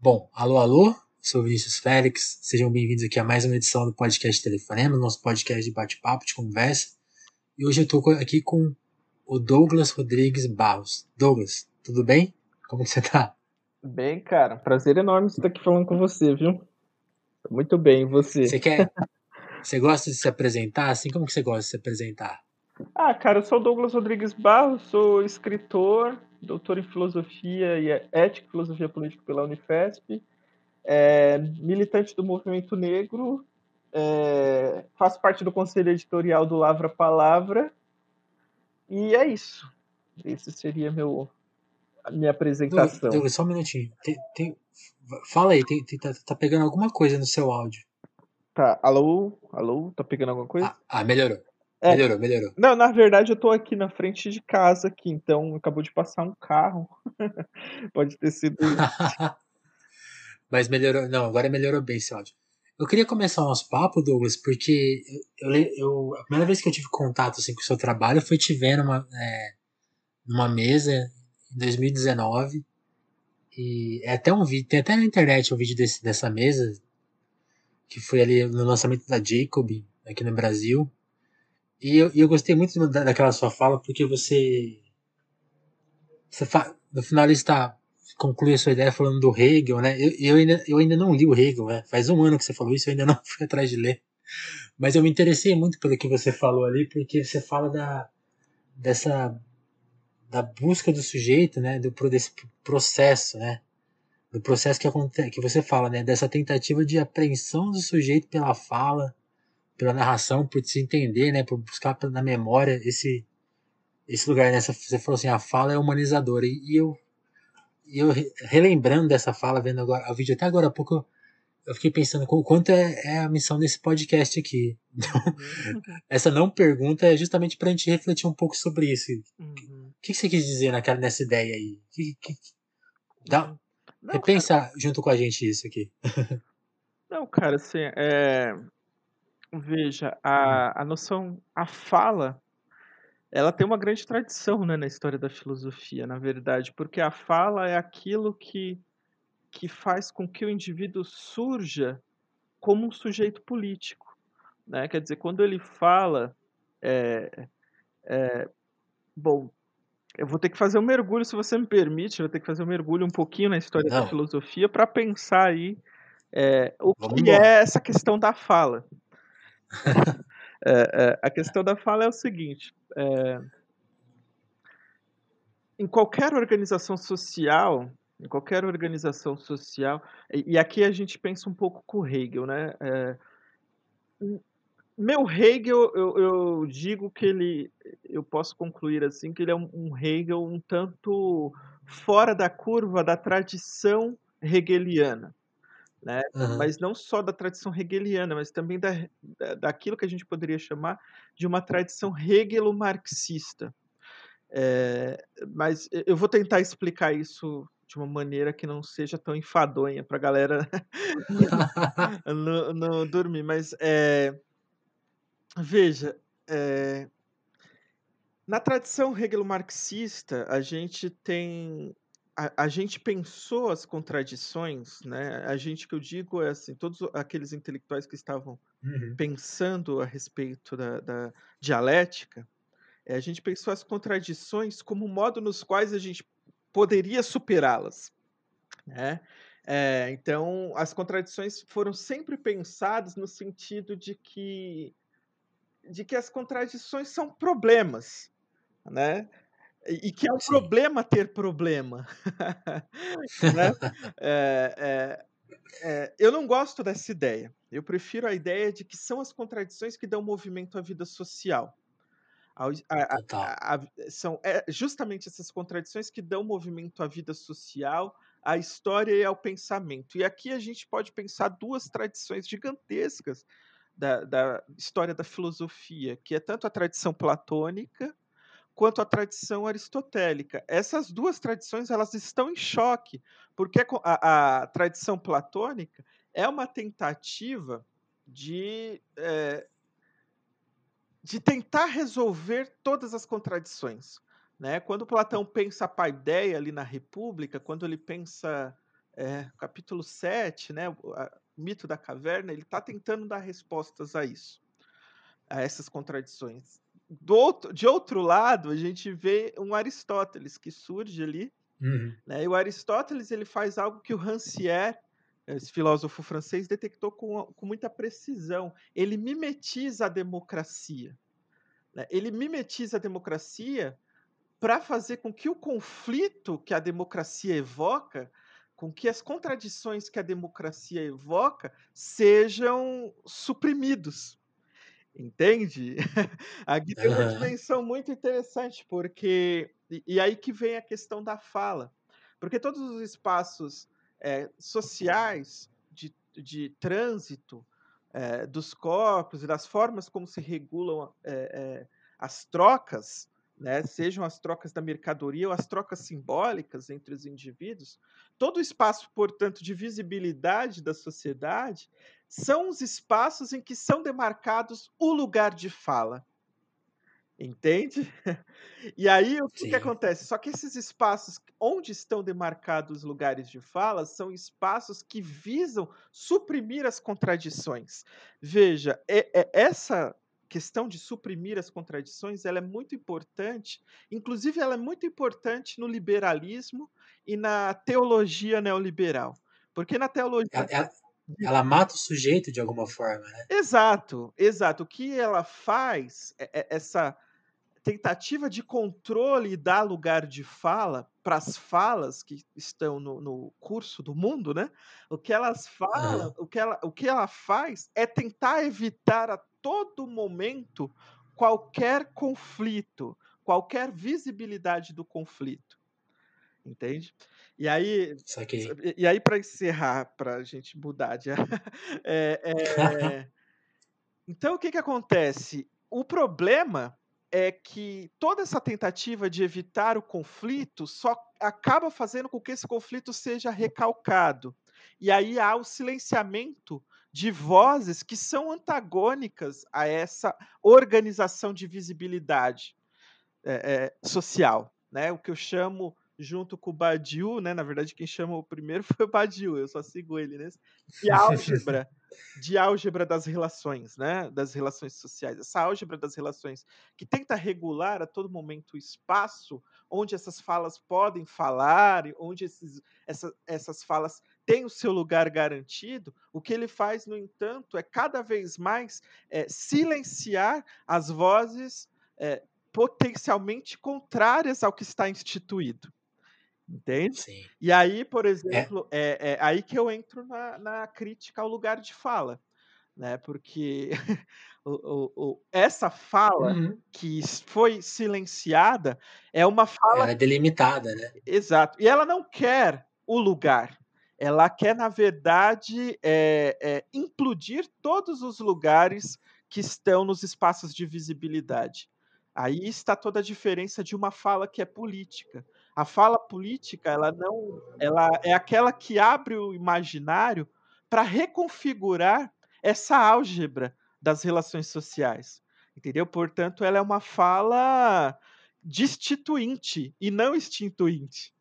Bom, alô, alô, sou Vinícius Félix, sejam bem-vindos aqui a mais uma edição do podcast Telefonema, nosso podcast de bate-papo, de conversa. E hoje eu estou aqui com o Douglas Rodrigues Barros. Douglas, tudo bem? Como você tá? Bem, cara, prazer enorme estar aqui falando com você, viu? Muito bem, e você? Você quer. Você gosta de se apresentar? Assim, como que você gosta de se apresentar? Ah, cara, eu sou o Douglas Rodrigues Barros, sou escritor, doutor em filosofia e ética e filosofia política pela Unifesp, é, militante do movimento negro, é, faço parte do conselho editorial do Lavra Palavra, e é isso. Esse seria meu, a minha apresentação. Douglas, só um minutinho. Tem, tem, fala aí, tem, tá, tá pegando alguma coisa no seu áudio. Tá, alô? Alô? Tá pegando alguma coisa? Ah, ah melhorou. É. Melhorou, melhorou. Não, na verdade eu tô aqui na frente de casa aqui, então acabou de passar um carro. Pode ter sido Mas melhorou, não, agora melhorou bem esse áudio. Eu queria começar o nosso papo, Douglas, porque eu, eu, a primeira vez que eu tive contato assim, com o seu trabalho foi te vendo numa, é, numa mesa em 2019. E é até um vídeo, tem até na internet um vídeo desse, dessa mesa, que foi ali no lançamento da Jacob, aqui no Brasil. E eu, eu gostei muito da, daquela sua fala, porque você. você fa, no final está conclui a sua ideia falando do Hegel, né? Eu, eu, ainda, eu ainda não li o Hegel, né? Faz um ano que você falou isso, eu ainda não fui atrás de ler. Mas eu me interessei muito pelo que você falou ali, porque você fala da, dessa da busca do sujeito, né? Do desse processo, né? Do processo que acontece, que você fala, né? Dessa tentativa de apreensão do sujeito pela fala, pela narração, por se entender, né, por buscar na memória esse esse lugar nessa né, você falou assim, a fala é humanizadora e, e eu eu relembrando dessa fala, vendo agora o vídeo até agora há pouco, eu, eu fiquei pensando o quanto é, é, a missão desse podcast aqui. Então, uhum. essa não pergunta é justamente para a gente refletir um pouco sobre isso. Uhum. O que, que, você quis dizer naquela, nessa ideia aí? Que, que, dá, uhum. não, repensa cara. junto com a gente isso aqui. Não, cara, assim, é, Veja, a, hum. a noção, a fala, ela tem uma grande tradição, né, na história da filosofia, na verdade, porque a fala é aquilo que, que faz com que o indivíduo surja como um sujeito político, né? Quer dizer, quando ele fala, é, é, bom, eu vou ter que fazer um mergulho, se você me permite, eu vou ter que fazer um mergulho um pouquinho na história Não. da filosofia para pensar aí é, o Vamos que embora. é essa questão da fala. é, é, a questão da fala é o seguinte: é, em qualquer organização social, em qualquer organização social, e, e, aqui a gente pensa um pouco com Hegel, né? É, meu Hegel, eu, eu, digo que ele, eu posso concluir assim, que ele é um, um Hegel um tanto fora da curva da tradição hegeliana né? Uhum. Mas não só da tradição hegeliana, mas também da, da, daquilo que a gente poderia chamar de uma tradição hegelo-marxista. É, mas eu vou tentar explicar isso de uma maneira que não seja tão enfadonha para a galera não, não, dormir. Mas é, veja, é, na tradição hegelo-marxista, a gente tem a, a, gente pensou as contradições, né? A gente que eu digo é assim, todos aqueles intelectuais que estavam uhum. pensando a respeito da, da dialética, é, a gente pensou as contradições como modo nos quais a gente poderia superá-las, né? É, então, as contradições foram sempre pensadas no sentido de que de que as contradições são problemas, né? E que é um Sim. problema ter problema. né? é, é, é, eu não gosto dessa ideia. Eu prefiro a ideia de que são as contradições que dão movimento à vida social. A, a, a, são é, justamente essas contradições que dão movimento à vida social, à história e ao pensamento. E aqui a gente pode pensar duas tradições gigantescas da, da história da filosofia, que é tanto a tradição platônica, quanto à tradição aristotélica. Essas duas tradições elas estão em choque, porque a, a tradição platônica é uma tentativa de, é, de tentar resolver todas as contradições. Né? Quando Platão pensa a paideia ali na República, quando ele pensa é, capítulo 7, né, o mito da caverna, ele está tentando dar respostas a isso, a essas contradições. Do outro, de outro lado, a gente vê um Aristóteles que surge ali, Uhum. né, e o Aristóteles ele faz algo que o Rancière, esse filósofo francês, detectou com, com muita precisão. Ele mimetiza a democracia. Né? Ele mimetiza a democracia para fazer com que o conflito que a democracia evoca, com que as contradições que a democracia evoca, sejam suprimidos. Entende? Aqui tem uma dimensão muito interessante, porque. E, e aí que vem a questão da fala. Porque todos os espaços eh, sociais de, de trânsito eh, dos corpos e das formas como se regulam eh, as trocas, né, sejam as trocas da mercadoria ou as trocas simbólicas entre os indivíduos, todo o espaço, portanto, de visibilidade da sociedade são os espaços em que são demarcados o lugar de fala. Entende? E aí o que, que acontece? Só que esses espaços onde estão demarcados os lugares de fala são espaços que visam suprimir as contradições. Veja, é- é- essa questão de suprimir as contradições ela é muito importante, inclusive ela é muito importante no liberalismo e na teologia neoliberal. Porque na teologia Ela, ela- mata o sujeito de alguma forma, né? Exato, exato. O que ela faz, é- é essa tentativa de controle e dar lugar de fala para as falas que estão no, no curso do mundo, né? O que elas falam, o que ela, o que ela faz é tentar evitar a todo momento qualquer conflito, qualquer visibilidade do conflito, entende? E aí, e aí para encerrar, para a gente mudar de é, é, então, o que, que acontece? O problema é que toda essa tentativa de evitar o conflito só acaba fazendo com que esse conflito seja recalcado. E aí há o silenciamento de vozes que são antagônicas a essa organização de visibilidade é, é, social, né? O que eu chamo junto com o Badiou, né? Na verdade, quem chama o primeiro foi o Badiou, eu só sigo ele, né? De álgebra, de álgebra das relações, né? Das relações sociais. Essa álgebra das relações que tenta regular a todo momento o espaço onde essas falas podem falar, onde esses, essa, essas falas têm o seu lugar garantido. O que ele faz, no entanto, é cada vez mais é, silenciar as vozes é, potencialmente contrárias ao que está instituído. Entende? Sim. E aí, por É, exemplo, é, é aí que eu entro na, na crítica ao lugar de fala, né? Porque o, o- o- essa fala uhum. que foi silenciada é uma fala Ela é delimitada, né? Exato. E ela não quer o lugar. Ela quer, na verdade, é, é, implodir todos os lugares que estão nos espaços de visibilidade. Aí está toda a diferença de uma fala que é política. A fala política, ela não, ela é aquela que abre o imaginário para reconfigurar essa álgebra das relações sociais. Entendeu? Portanto, ela é uma fala destituinte e não extintuinte.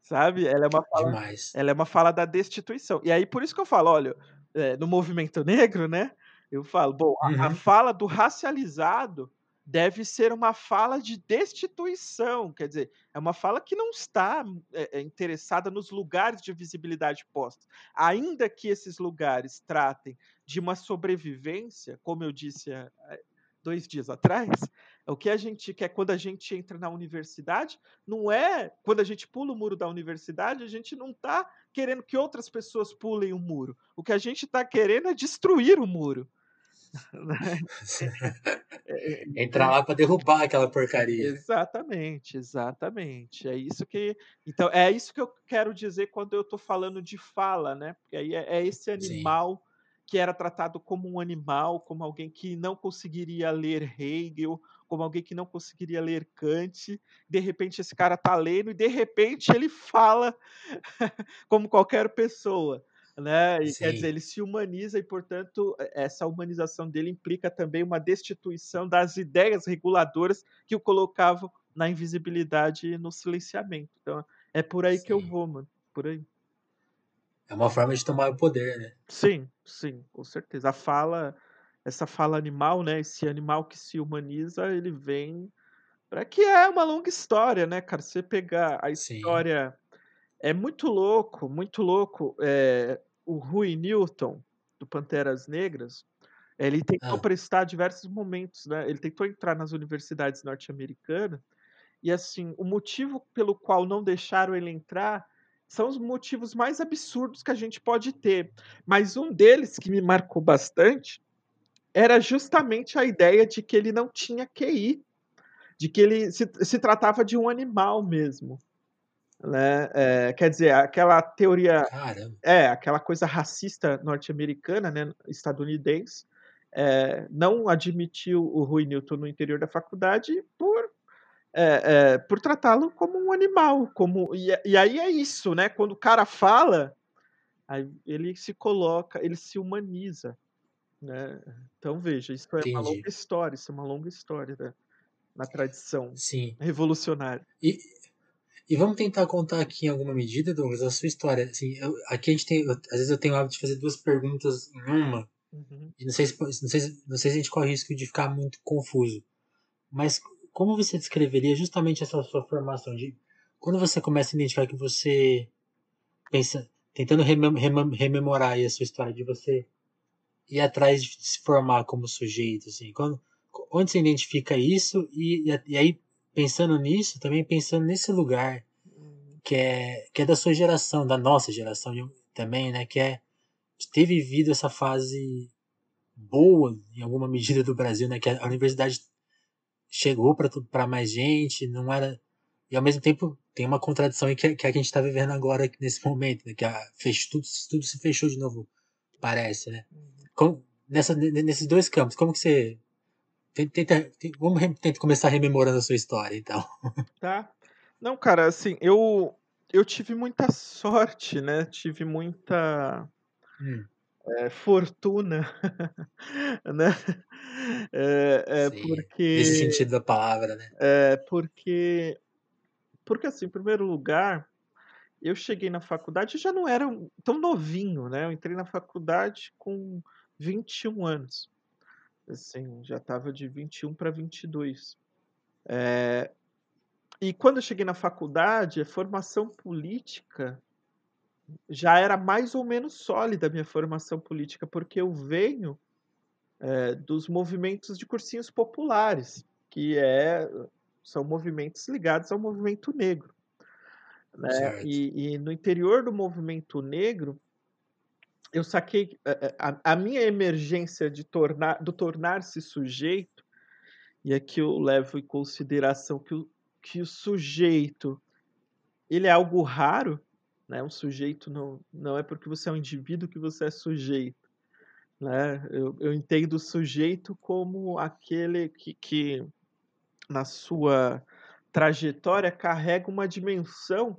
Sabe? Ela é uma fala, Demais. ela é uma fala da destituição. E aí, por isso que eu falo, olha, é, no movimento negro, né? Eu falo, bom, a, a Uhum. fala do racializado deve ser uma fala de destituição, quer dizer, é uma fala que não está é, interessada nos lugares de visibilidade postos. Ainda que esses lugares tratem de uma sobrevivência, como eu disse há, há dois dias atrás, o que a gente quer quando a gente entra na universidade não é quando a gente pula o muro da universidade, a gente não está querendo que outras pessoas pulem o muro. O que a gente está querendo é destruir o muro. É, é, Entrar lá pra derrubar aquela porcaria. Exatamente, exatamente. É isso que. Então, é isso que eu quero dizer quando eu estou falando de fala, né? Porque aí é, é esse Sim. animal que era tratado como um animal, como alguém que não conseguiria ler Hegel, como alguém que não conseguiria ler Kant. De repente, esse cara tá lendo e de repente ele fala como qualquer pessoa. Né? E, quer dizer, Sim. ele se humaniza e, portanto, essa humanização dele implica também uma destituição das ideias reguladoras que o colocavam na invisibilidade e no silenciamento. Então, é por aí que eu Sim. vou, mano. Por aí. É uma forma de tomar o poder, né? Sim, sim, com certeza. A fala, essa fala animal, né? Esse animal que se humaniza, ele vem para que é uma longa história, né, cara? Você pegar a Sim. história é muito louco, muito louco. É, o Rui Newton do Panteras Negras, ele tentou Ah, prestar diversos momentos, né? Ele tentou entrar nas universidades norte-americanas e assim, o motivo pelo qual não deixaram ele entrar são os motivos mais absurdos que a gente pode ter. Mas um deles que me marcou bastante era justamente a ideia de que ele não tinha QI, de que ele se, se tratava de um animal mesmo. Né? É, quer dizer, aquela teoria caramba. é, aquela coisa racista norte-americana, né, estadunidense, é, não admitiu o Rui Newton no interior da faculdade por, é, é, por tratá-lo como um animal. Como, e, e aí é isso, né? Quando o cara fala, ele se coloca, ele se humaniza. Né? Então veja, isso é uma Entendi. longa história, isso é uma longa história né? na tradição Sim. revolucionária. E, e vamos tentar contar aqui em alguma medida, Douglas, a sua história. Assim, eu- aqui a gente tem. eu- às vezes eu tenho o hábito de fazer duas perguntas em uma. Uhum. E não sei, se, não, sei, se- não sei se a gente corre risco de ficar muito confuso. Mas como você descreveria justamente essa sua formação? De, quando você começa a identificar que você pensa, tentando remem- remem- rememorar aí a sua história, de você ir atrás de se formar como sujeito, assim, quando, onde você identifica isso e, e, e aí pensando nisso, também pensando nesse lugar que é, que é da sua geração, da nossa geração também, né, que é de ter vivido essa fase boa, em alguma medida, do Brasil, né, que a universidade chegou para mais gente, não era. E ao mesmo tempo tem uma contradição aí que, é- que é a que a gente está vivendo agora nesse momento, né, que a, fech, tudo, tudo se fechou de novo, parece, né? Como, nessa, ne- nesses dois campos, como que você. Tenta, tenta- vamos tentar começar rememorando a sua história, então. Tá. Não, cara, assim, eu eu tive muita sorte, né? Tive muita Hum, é, fortuna, né? É, é sim. porque Nesse sentido da palavra, né? é porque porque assim, em primeiro lugar, eu cheguei na faculdade e já não era tão novinho, né? Eu entrei na faculdade com 21 anos. Assim, já estava de 21 para 22. É, e quando eu cheguei na faculdade, a formação política já era mais ou menos sólida a minha formação política, porque eu venho eh, dos movimentos de cursinhos populares, que é, são movimentos ligados ao movimento negro. Né? E, e no interior do movimento negro, eu saquei eh, eh, a, a minha emergência de tornar, do tornar-se sujeito, e aqui eu levo em consideração que o, que o sujeito ele é algo raro, né? Um sujeito não, não é porque você é um indivíduo que você é sujeito, né? Eu, eu entendo o sujeito como aquele que, que na sua trajetória carrega uma dimensão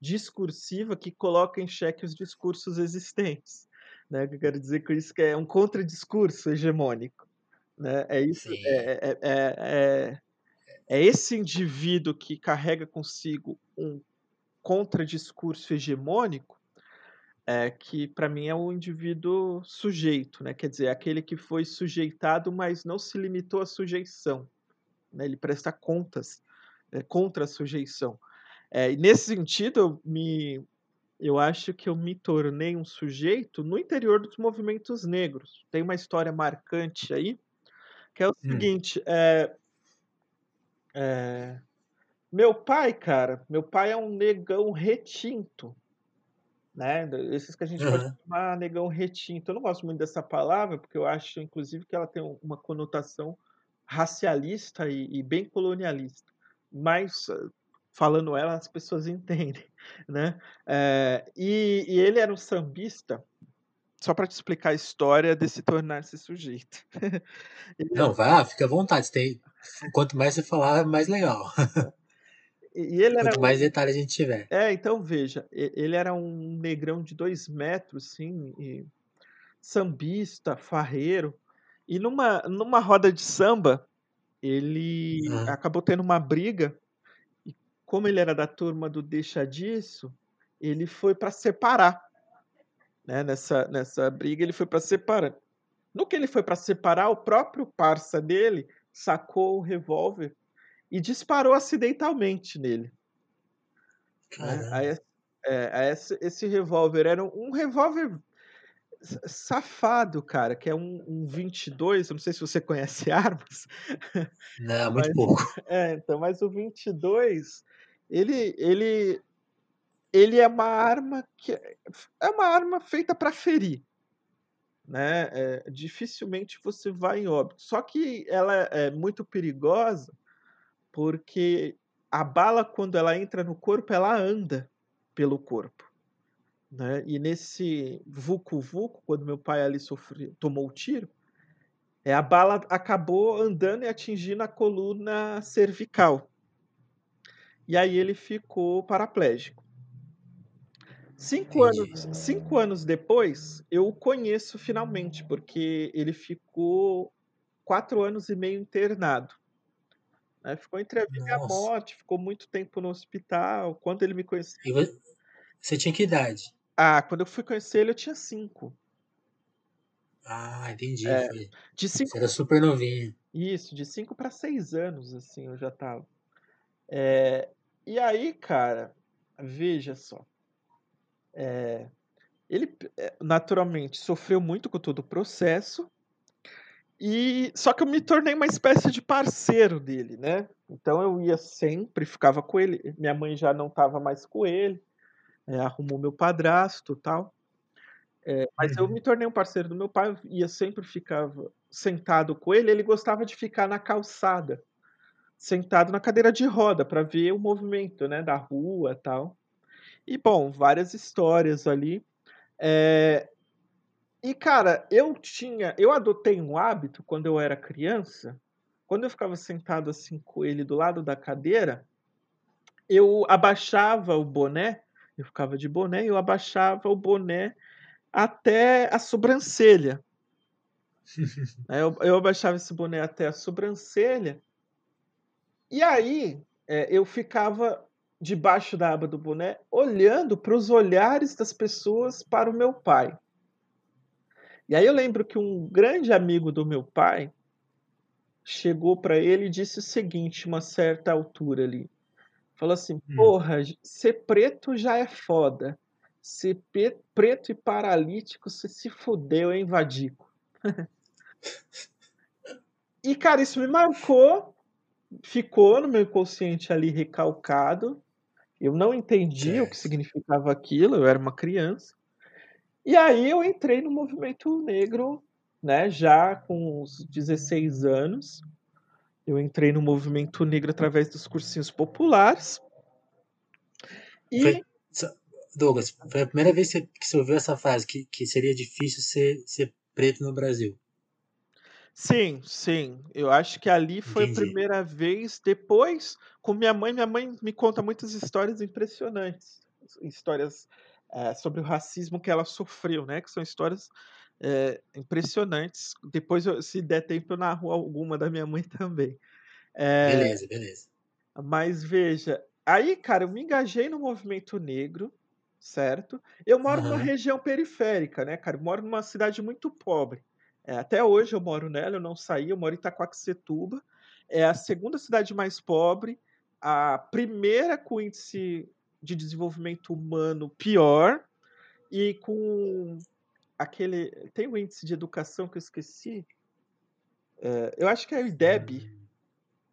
discursiva que coloca em xeque os discursos existentes. Né? O que eu quero dizer com isso que é um contradiscurso hegemônico. Né? É isso, Sim. é, é, é, é, é esse indivíduo que carrega consigo um contradiscurso hegemônico é, que para mim é o indivíduo sujeito, né? Quer dizer, aquele que foi sujeitado, mas não se limitou à sujeição. Né? Ele presta contas é, contra a sujeição. É, e nesse sentido, eu, me, eu acho que eu me tornei um sujeito no interior dos movimentos negros. Tem uma história marcante aí, que é o Hum. seguinte: é, é, meu pai, cara, meu pai é um negão retinto, né? Esses que a gente pode Aham. chamar negão retinto. Eu não gosto muito dessa palavra, porque eu acho, inclusive, que ela tem uma conotação racialista e, e bem colonialista. Mas, falando ela, as pessoas entendem, né? É, e, e ele era um sambista, só para te explicar a história desse tornar-se sujeito. Ele Não, vai lá, fica à vontade. Tem, quanto mais você falar, mais legal. e e ele era Quanto mais detalhes a gente tiver. É, então veja, ele era um negrão de dois metros, assim, e sambista, farreiro, e numa, numa roda de samba, ele Aham. acabou tendo uma briga, como ele era da turma do Deixa Disso, ele foi para separar, né, nessa, nessa briga, ele foi para separar. No que ele foi para separar, o próprio parça dele sacou o revólver e disparou acidentalmente nele. Né? É, esse, esse revólver era um, um revólver safado, cara, que é um, um 22, eu não sei se você conhece armas. Não, muito mas, pouco. É, então, mas o 22, ele, ele, ele é uma arma que é uma arma feita para ferir, né? É, dificilmente você vai em óbito. Só que ela é muito perigosa porque a bala quando ela entra no corpo, ela anda pelo corpo. Né? E nesse vucu-vucu, quando meu pai ali sofreu, tomou o tiro, é, a bala acabou andando e atingindo a coluna cervical. E aí ele ficou paraplégico. Cinco anos, cinco anos depois, eu o conheço finalmente, porque ele ficou quatro anos e meio internado. Né? Ficou entre a vida e a morte, ficou muito tempo no hospital. Quando ele me conheceu. Você tinha que idade? Ah, quando eu fui conhecer ele, eu tinha cinco. Ah, entendi. É, de cinco... Você era super novinho. Isso, de cinco para seis anos, assim, eu já tava. É... E aí, cara, veja só. É... Ele, é, naturalmente, sofreu muito com todo o processo. E só que eu me tornei uma espécie de parceiro dele, né? Então eu ia sempre, ficava com ele. Minha mãe já não estava mais com ele é, arrumou meu padrasto tal. É, mas eu uhum. me tornei um parceiro do meu pai, ia sempre ficava sentado com ele, ele gostava de ficar na calçada, sentado na cadeira de roda para ver o movimento, né, da rua, tal. E bom, várias histórias ali. É... E cara, eu tinha, eu adotei um hábito quando eu era criança, quando eu ficava sentado assim com ele do lado da cadeira, eu abaixava o boné eu ficava de boné eu abaixava o boné até a sobrancelha. eu, eu abaixava esse boné até a sobrancelha. E aí é, eu ficava debaixo da aba do boné, olhando para os olhares das pessoas para o meu pai. E aí eu lembro que um grande amigo do meu pai chegou para ele e disse o seguinte, uma certa altura ali: Falou assim: hum. porra, ser preto já é foda. Ser preto e paralítico, você se fudeu, hein, Vadico? e, cara, isso me marcou. Ficou no meu inconsciente ali recalcado. Eu não entendi o que significava aquilo, eu era uma criança. E aí eu entrei no movimento negro, né, já com uns 16 anos. Eu entrei no movimento negro através dos cursinhos populares. E... Foi, Douglas, foi a primeira vez que você ouviu essa frase, que, que seria difícil ser, ser preto no Brasil. Sim, sim. Eu acho que ali foi Entendi. a primeira vez. Depois, com minha mãe, minha mãe me conta muitas histórias impressionantes. Histórias é, sobre o racismo que ela sofreu, né? Que são histórias é, impressionantes. Depois, se der tempo, eu narro alguma da minha mãe também. É, beleza, beleza. Mas veja, aí, cara, eu me engajei no movimento negro, certo? Eu moro uhum. numa região periférica, né, cara? Eu moro numa cidade muito pobre. É, até hoje eu moro nela, eu não saí, eu moro em Itacoaxetuba. É a segunda cidade mais pobre, a primeira com índice de desenvolvimento humano pior e com aquele. Tem o um índice de educação que eu esqueci. É, eu acho que é o IDEB.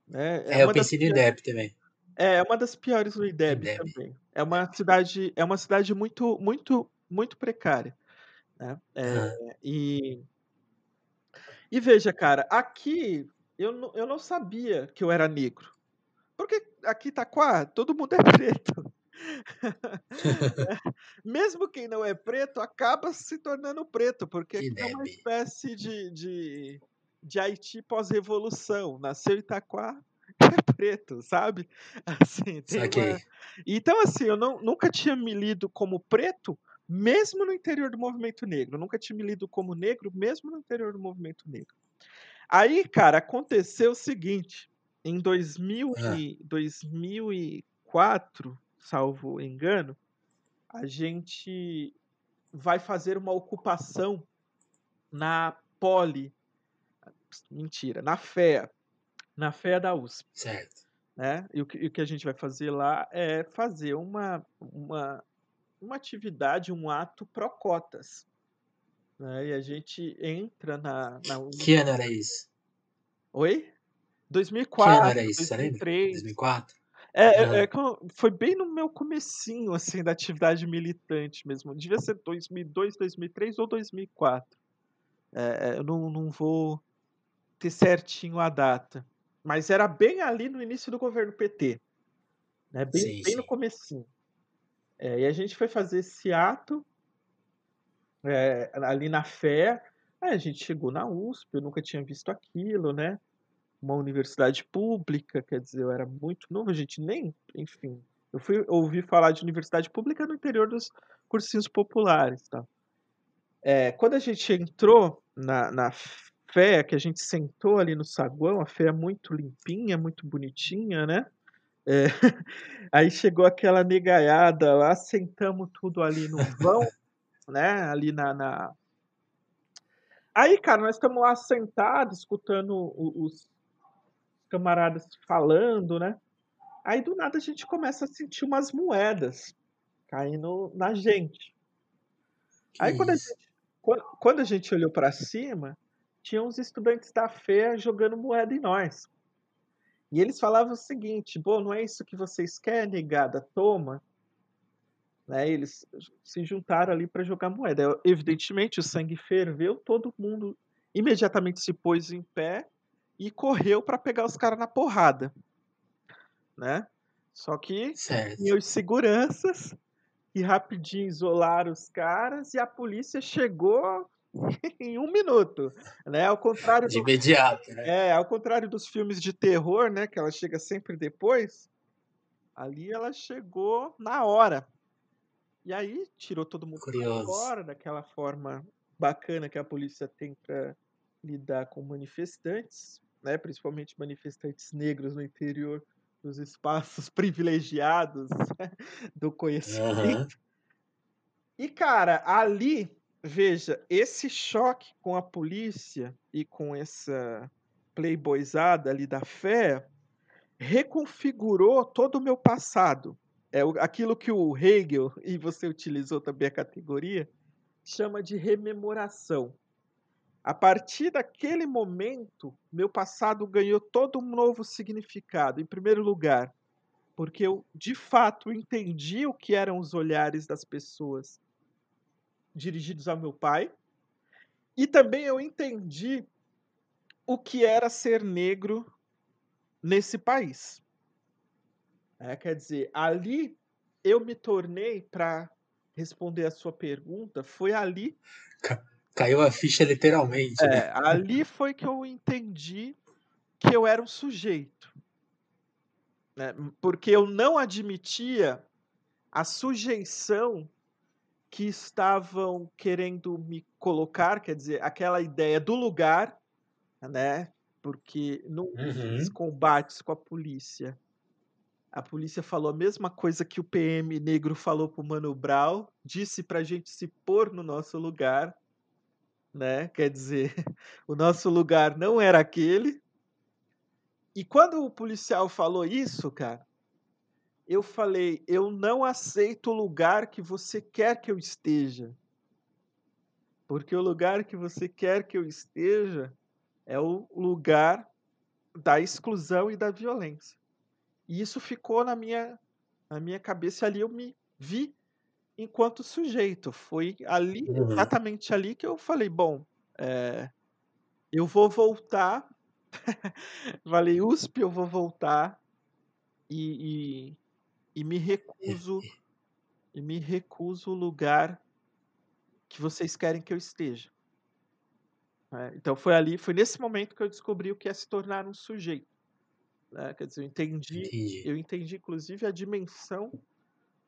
Né? É, é eu pensei no IDEB também. É, é uma das piores no IDEB, IDEB, também. É uma cidade, é uma cidade muito, muito, muito precária. Né? É, e, e veja, cara, aqui eu, eu não sabia que eu era negro. Porque aqui Itaquá, todo mundo é preto. Mesmo quem não é preto acaba se tornando preto, porque aqui é uma espécie de, de, de Haiti pós-revolução. Nasceu Itaquá, é preto, sabe? Assim, uma... Então, assim, eu não, nunca tinha me lido como preto, mesmo no interior do movimento negro. Eu nunca tinha me lido como negro, mesmo no interior do movimento negro. Aí, cara, aconteceu o seguinte. Em 2000 ah. e, 2004, salvo engano, a gente vai fazer uma ocupação na Poli. Mentira, na FEA. Na FEA da USP. Certo. Né? E o que, e o que a gente vai fazer lá é fazer uma, uma, uma atividade, um ato pró-cotas. Né? E a gente entra na, na. Que ano era isso? Oi? 2004. Que ano era isso? 2003. 2004? É, é, é, foi bem no meu comecinho, assim, da atividade militante mesmo. Devia ser 2002, 2003 ou 2004. É, é, eu não, não vou ter certinho a data. Mas era bem ali no início do governo PT. Né? Bem, sim, bem sim. no comecinho. É, e a gente foi fazer esse ato é, ali na fé. A gente chegou na USP, eu nunca tinha visto aquilo, né? Uma universidade pública, quer dizer, eu era muito novo, a gente nem, enfim. Eu fui ouvir falar de universidade pública no interior dos cursinhos populares, tá? É, quando a gente entrou na, na fé, que a gente sentou ali no saguão, a fé é muito limpinha, muito bonitinha, né? É, aí chegou aquela negaiada lá, sentamos tudo ali no vão, né? Ali na, na... Aí, cara, nós estamos lá sentados, escutando os camaradas falando, né? Aí do nada a gente começa a sentir umas moedas caindo na gente. Aí quando a gente, quando, quando a gente olhou para cima, tinha uns estudantes da fé jogando moeda em nós. E eles falavam o seguinte: bom, não é isso que vocês querem, negada, toma. Né, eles se juntaram ali para jogar moeda. Evidentemente, o sangue ferveu, todo mundo imediatamente se pôs em pé e correu para pegar os caras na porrada. Né? Só que certo. tinha os seguranças que rapidinho isolaram os caras e a polícia chegou em um minuto, né? Ao contrário de imediato, né? É, ao contrário dos filmes de terror, né? Que ela chega sempre depois. Ali ela chegou na hora. E aí tirou todo mundo Curioso. fora daquela forma bacana que a polícia tem para lidar com manifestantes, né? Principalmente manifestantes negros no interior dos espaços privilegiados do conhecimento. Uhum. E cara, ali Veja, esse choque com a polícia e com essa playboyzada ali da fé reconfigurou todo o meu passado. É aquilo que o Hegel, e você utilizou também a categoria, chama de rememoração. A partir daquele momento, meu passado ganhou todo um novo significado. Em primeiro lugar, porque eu de fato entendi o que eram os olhares das pessoas dirigidos ao meu pai. E também eu entendi o que era ser negro nesse país. É, quer dizer, ali eu me tornei, para responder a sua pergunta, foi ali. Caiu a ficha literalmente. É, né? ali foi que eu entendi que eu era um sujeito. Né? Porque eu não admitia a sujeição que estavam querendo me colocar, quer dizer, aquela ideia do lugar, né? Porque num uhum. combates com a polícia, a polícia falou a mesma coisa que o PM negro falou pro Mano Brown, disse pra gente se pôr no nosso lugar, né? Quer dizer, o nosso lugar não era aquele. E quando o policial falou isso, cara, eu falei: eu não aceito o lugar que você quer que eu esteja. Porque o lugar que você quer que eu esteja é o lugar da exclusão e da violência. E isso ficou na minha, na minha cabeça ali, eu me vi enquanto sujeito. Foi ali, uhum. exatamente ali, que eu falei: bom, é, eu vou voltar. falei, USP, eu vou voltar e, e e me recuso e me recuso o lugar que vocês querem que eu esteja. É, então foi ali, foi nesse momento que eu descobri o que é se tornar um sujeito. Né? Quer dizer, eu entendi, entendi, eu entendi inclusive a dimensão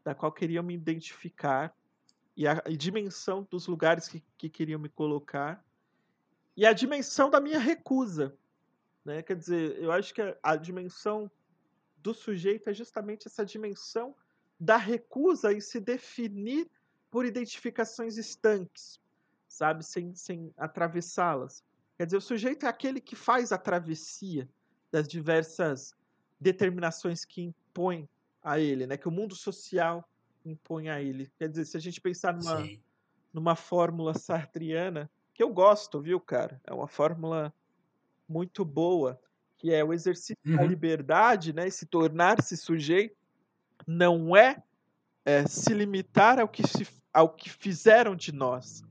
da qual queriam me identificar e a, a dimensão dos lugares que, que queriam me colocar e a dimensão da minha recusa. Né? Quer dizer, eu acho que a, a dimensão do sujeito é justamente essa dimensão da recusa em se definir por identificações estanques, sabe, sem, sem atravessá-las. Quer dizer, o sujeito é aquele que faz a travessia das diversas determinações que impõe a ele, né? Que o mundo social impõe a ele. Quer dizer, se a gente pensar numa, numa fórmula sartriana, que eu gosto, viu, cara? É uma fórmula muito boa, que é o exercício uhum. da liberdade, né? Se tornar-se sujeito não é, é, se limitar ao que, se, ao que fizeram de nós,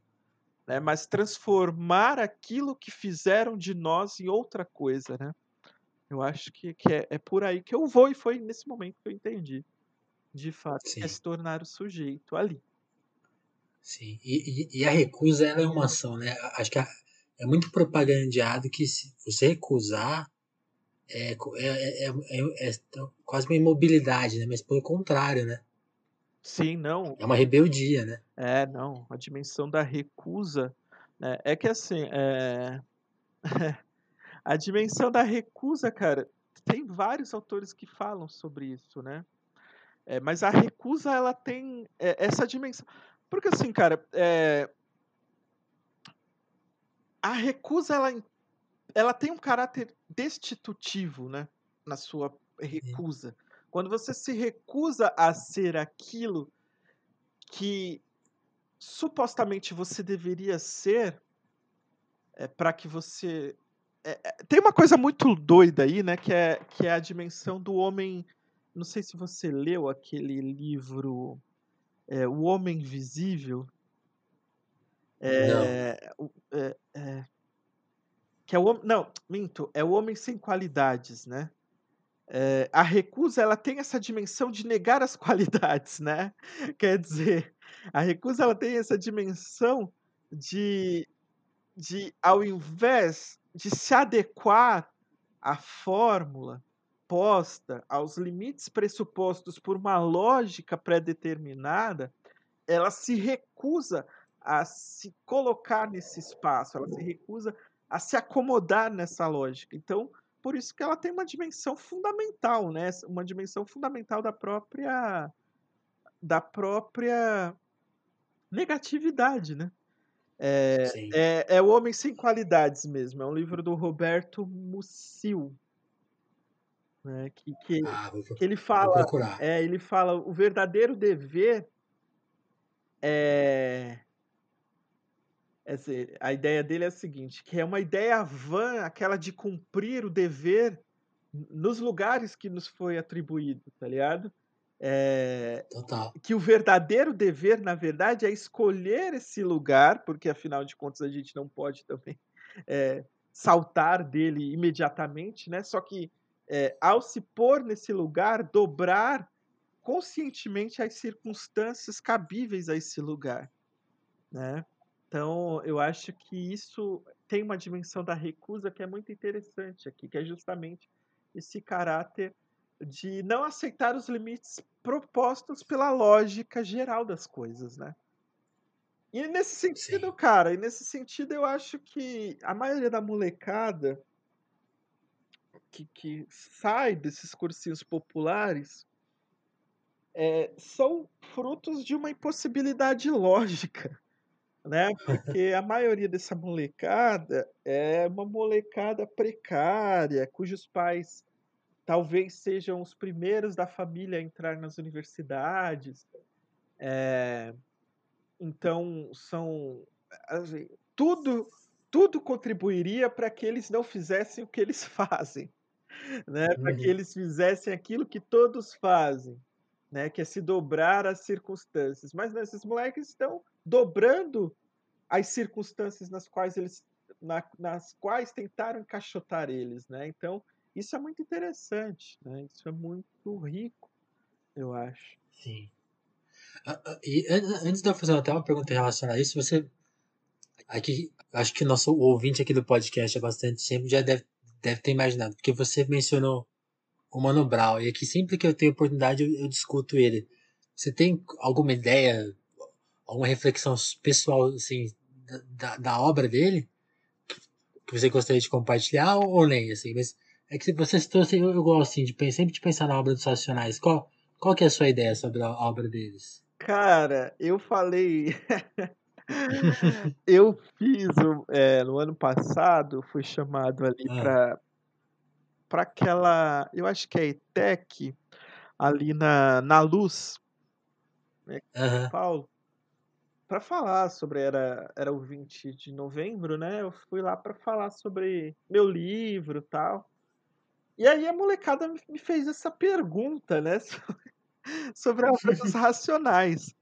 né? mas transformar aquilo que fizeram de nós em outra coisa, né? Eu acho que, que é, é por aí que eu vou e foi nesse momento que eu entendi. De fato, é se tornar o sujeito ali. Sim, e, e, e a recusa ela é uma ação, né? Acho que a, é muito propagandeado que se você recusar é, é, é, é, quase uma imobilidade, né? Mas pelo contrário, né? Sim, não. É uma rebeldia, né? É, não. A dimensão da recusa né? é que assim, é... a dimensão da recusa, cara, tem vários autores que falam sobre isso, né? É, mas a recusa ela tem é, essa dimensão. Porque assim, cara, é... a recusa ela, ela tem um caráter destitutivo, né? Na sua recusa. Quando você se recusa a ser aquilo que supostamente você deveria ser, é, para que você. É, é, tem uma coisa muito doida aí, né? Que é, que é a dimensão do homem. Não sei se você leu aquele livro é, O Homem Invisível. É, é, é, que é o não minto é o homem sem qualidades né? É, a recusa ela tem essa dimensão de negar as qualidades né? Quer dizer a recusa ela tem essa dimensão de de ao invés de se adequar à fórmula posta aos limites pressupostos por uma lógica pré-determinada, ela se recusa a se colocar nesse espaço, ela se recusa a se acomodar nessa lógica. Então, por isso que ela tem uma dimensão fundamental, né? Uma dimensão fundamental da própria da própria negatividade, né? É, é, é, O Homem Sem Qualidades mesmo. É um livro do Roberto Musil né? Que, que, ah, vou, que ele fala, é, ele fala o verdadeiro dever é, é a ideia dele é a seguinte, que é uma ideia vã, aquela de cumprir o dever nos lugares que nos foi atribuído, tá ligado? É, Total. Que o verdadeiro dever, na verdade, é escolher esse lugar, porque afinal de contas a gente não pode também é, saltar dele imediatamente, né? Só que é, ao se pôr nesse lugar, dobrar conscientemente as circunstâncias cabíveis a esse lugar, né? Então, eu acho que isso tem uma dimensão da recusa que é muito interessante aqui, que é justamente esse caráter de não aceitar os limites propostos pela lógica geral das coisas, né? E nesse sentido, Sim. cara, e nesse sentido eu acho que a maioria da molecada que, que sai desses cursinhos populares é, são frutos de uma impossibilidade lógica, né? Porque a maioria dessa molecada é uma molecada precária, cujos pais talvez sejam os primeiros da família a entrar nas universidades. É, então são assim, tudo tudo contribuiria para que eles não fizessem o que eles fazem né, para que uhum. eles fizessem aquilo que todos fazem, né, que é se dobrar às circunstâncias. Mas né, esses moleques estão dobrando as circunstâncias nas quais eles na, nas quais tentaram encaixotar eles, né? Então, isso é muito interessante, né? Isso é muito rico, eu acho. Sim. E antes de eu fazer até uma pergunta relacionada a isso, você aqui acho que o nosso ouvinte aqui do podcast há bastante tempo já deve deve ter imaginado, porque você mencionou o Mano Brown, e aqui sempre que eu tenho oportunidade eu, eu discuto ele. Você tem alguma ideia, alguma reflexão pessoal assim, da, da obra dele? Que você gostaria de compartilhar ou nem, assim, mas é que você trouxe, assim, eu, eu gosto assim, de, sempre de pensar na obra dos Racionais. Qual, qual que é a sua ideia sobre a obra deles? Cara, eu falei. eu fiz é, no ano passado, fui chamado ali Ah, para aquela. Eu acho que é ETEC, ali na, na Luz, né, em São. Paulo, para falar sobre. Era, era o 20 de novembro, né? Eu fui lá para falar sobre meu livro e tal. E aí a molecada me fez essa pergunta, né? Sobre a obra dos Racionais.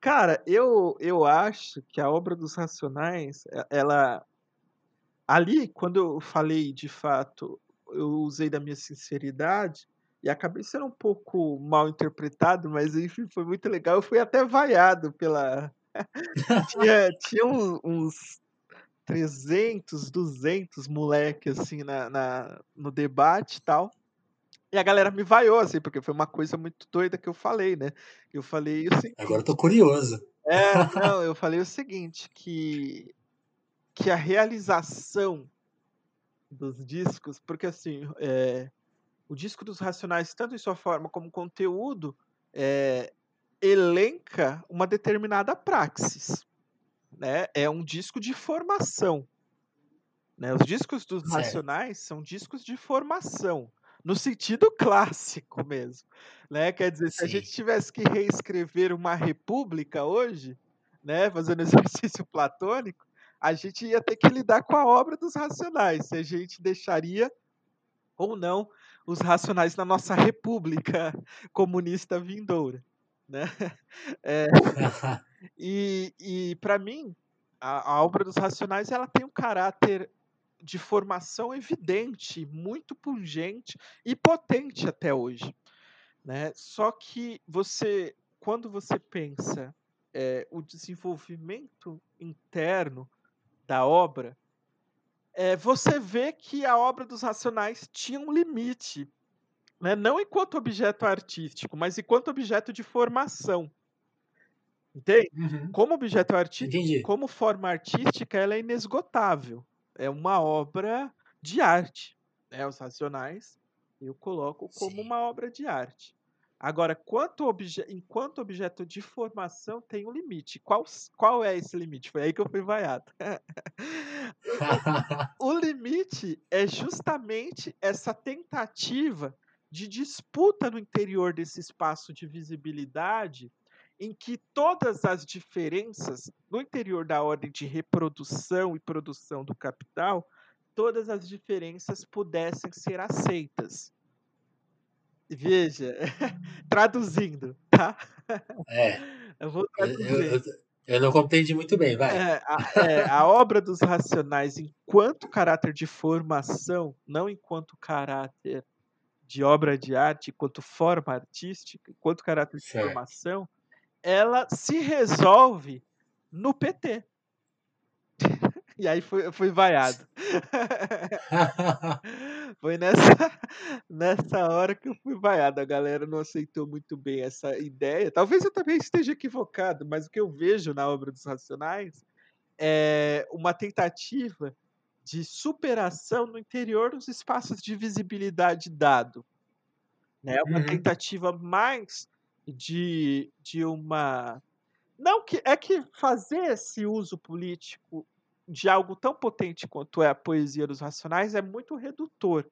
Cara, eu eu acho que a obra dos Racionais, ela ali, quando eu falei de fato, eu usei da minha sinceridade, e acabei sendo um pouco mal interpretado, mas enfim, foi muito legal. Eu fui até vaiado pela tinha tinha um uns 300, 200 moleque, assim, na na no debate e tal. E a galera me vaiou, assim, porque foi uma coisa muito doida que eu falei, né. Eu falei o Agora eu seguinte tô curioso. é, não, eu falei o seguinte, que que a realização dos discos porque assim, eh, o disco dos Racionais, tanto em sua forma como conteúdo, eh, elenca uma determinada praxis, né. É um disco de formação. Né, os discos dos Certo. Racionais são discos de formação, no sentido clássico mesmo, né. Quer dizer, se a gente Sim. tivesse que reescrever uma república hoje, né, fazendo exercício platônico, a gente ia ter que lidar com a obra dos Racionais, se a gente deixaria ou não os Racionais na nossa república comunista vindoura, né. Eh, e e para mim, a a obra dos Racionais ela tem um caráter de formação evidente, muito pungente e potente até hoje, né. Só que você quando você pensa, eh, o desenvolvimento interno da obra, eh, você vê que a obra dos Racionais tinha um limite, né, não enquanto objeto artístico, mas enquanto objeto de formação. Entende? Uhum. Como objeto artístico, Entendi. como forma artística, ela é inesgotável. É uma obra de arte, né, os Racionais, eu coloco como Sim. uma obra de arte. Agora, quanto obje enquanto objeto de formação, tem um limite. Qual qual é esse limite? Foi aí que eu fui vaiado. O limite é justamente essa tentativa de disputa no interior desse espaço de visibilidade, em que todas as diferenças no interior da ordem de reprodução e produção do capital, todas as diferenças pudessem ser aceitas. Veja, traduzindo, tá? É, Eu vou eu eu traduzir. eu t eu não compreendi muito bem, vai. É, a é, a obra dos Racionais enquanto caráter de formação, não enquanto caráter de obra de arte, enquanto forma artística, enquanto caráter de Certo. formação, ela se resolve no PT. E aí fui eu fui vaiado. Foi nessa nessa hora que eu fui vaiado, a galera não aceitou muito bem essa ideia, talvez eu também esteja equivocado, mas o que eu vejo na obra dos Racionais, é uma tentativa de superação no interior dos espaços de visibilidade dado. Né, uma Uhum. tentativa mais de de uma não que é que fazer esse uso político de algo tão potente quanto é a poesia dos Racionais é muito redutor,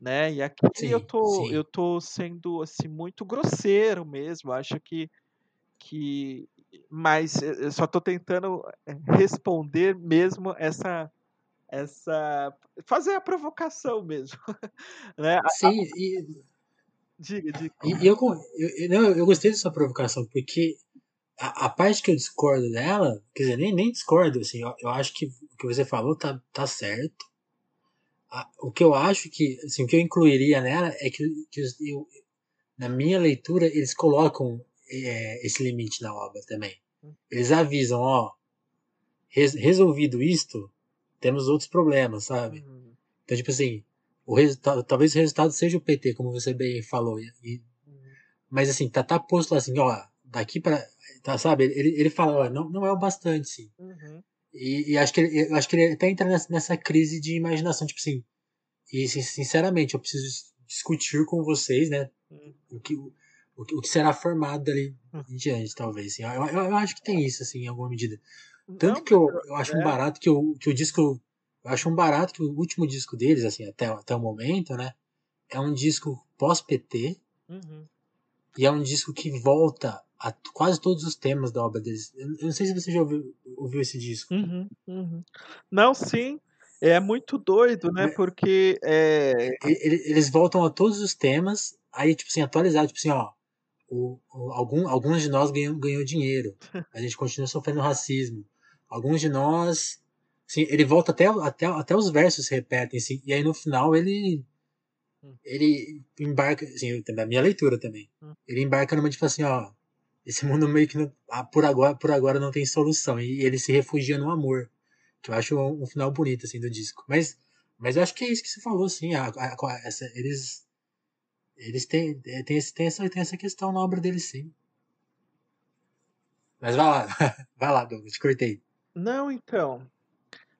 né. E aqui eu Sim, tô eu sim. tô sendo, assim, muito grosseiro mesmo, acho que que mas eu eu só tô tentando, eh, responder mesmo essa essa fazer a provocação mesmo, né. Sim, e diga, diga. e eu eu eu não, eu gostei dessa provocação, porque a a parte que eu discordo dela, quer dizer, nem nem discordo, assim, eu eu acho que o que você falou tá tá certo. A o que eu acho que, assim, o que eu incluiria nela é que que eu na minha leitura, eles colocam, eh, esse limite na obra também. Eles avisam: "Ó, res resolvido isto, temos outros problemas", sabe. Uhum. Então, tipo assim, o resultado talvez o resultado seja o PT, como você bem falou, e Uhum. mas assim, tá tá posto lá assim: "Ó, daqui pra" tá, sabe, ele ele fala: "Ó, não não é o bastante, sim". Uhum. E e acho que ele eu acho que ele até entra nessa nessa crise de imaginação, tipo assim, e sin sinceramente, eu preciso dis discutir com vocês, né, Hum. o que o o, que- será formado dali Hum. em diante, talvez. Assim. Eu, eu, eu acho que tem isso, assim, em alguma medida. Tanto Não, que eu, eu acho um é. barato que o, que o disco. Eu acho um barato que o último disco deles, assim, até, até o momento, né? É um disco pós-PT Uhum. e é um disco que volta a quase todos os temas da obra deles. Eu, não sei se você já ouviu, ouviu esse disco. Uhum, uhum. Não, sim. É muito doido, né? Mas- Porque é, ele- Eles voltam a todos os temas, aí, tipo assim, atualizado, tipo assim, ó. O, o- algum, alguns de nós ganham, ganhou dinheiro. A gente continua sofrendo racismo. Alguns de nós. Assim, ele volta até, até, até os versos se repetem, assim, e aí no final ele. Hum. Ele embarca, assim, da minha leitura também. Hum. Ele embarca numa tipo assim, ó. Esse mundo meio que não- ah, por, agora, por agora não tem solução. E ele se refugia no amor. Que eu acho um, um final bonito, assim, do disco. Mas, mas eu acho que é isso que você falou, assim. A, a- a- essa, eles. Eles têm, é, tem, esse, essa, tem essa questão na obra deles, sim. Mas vai lá, vai lá, Douglas, te cortei. Não, então.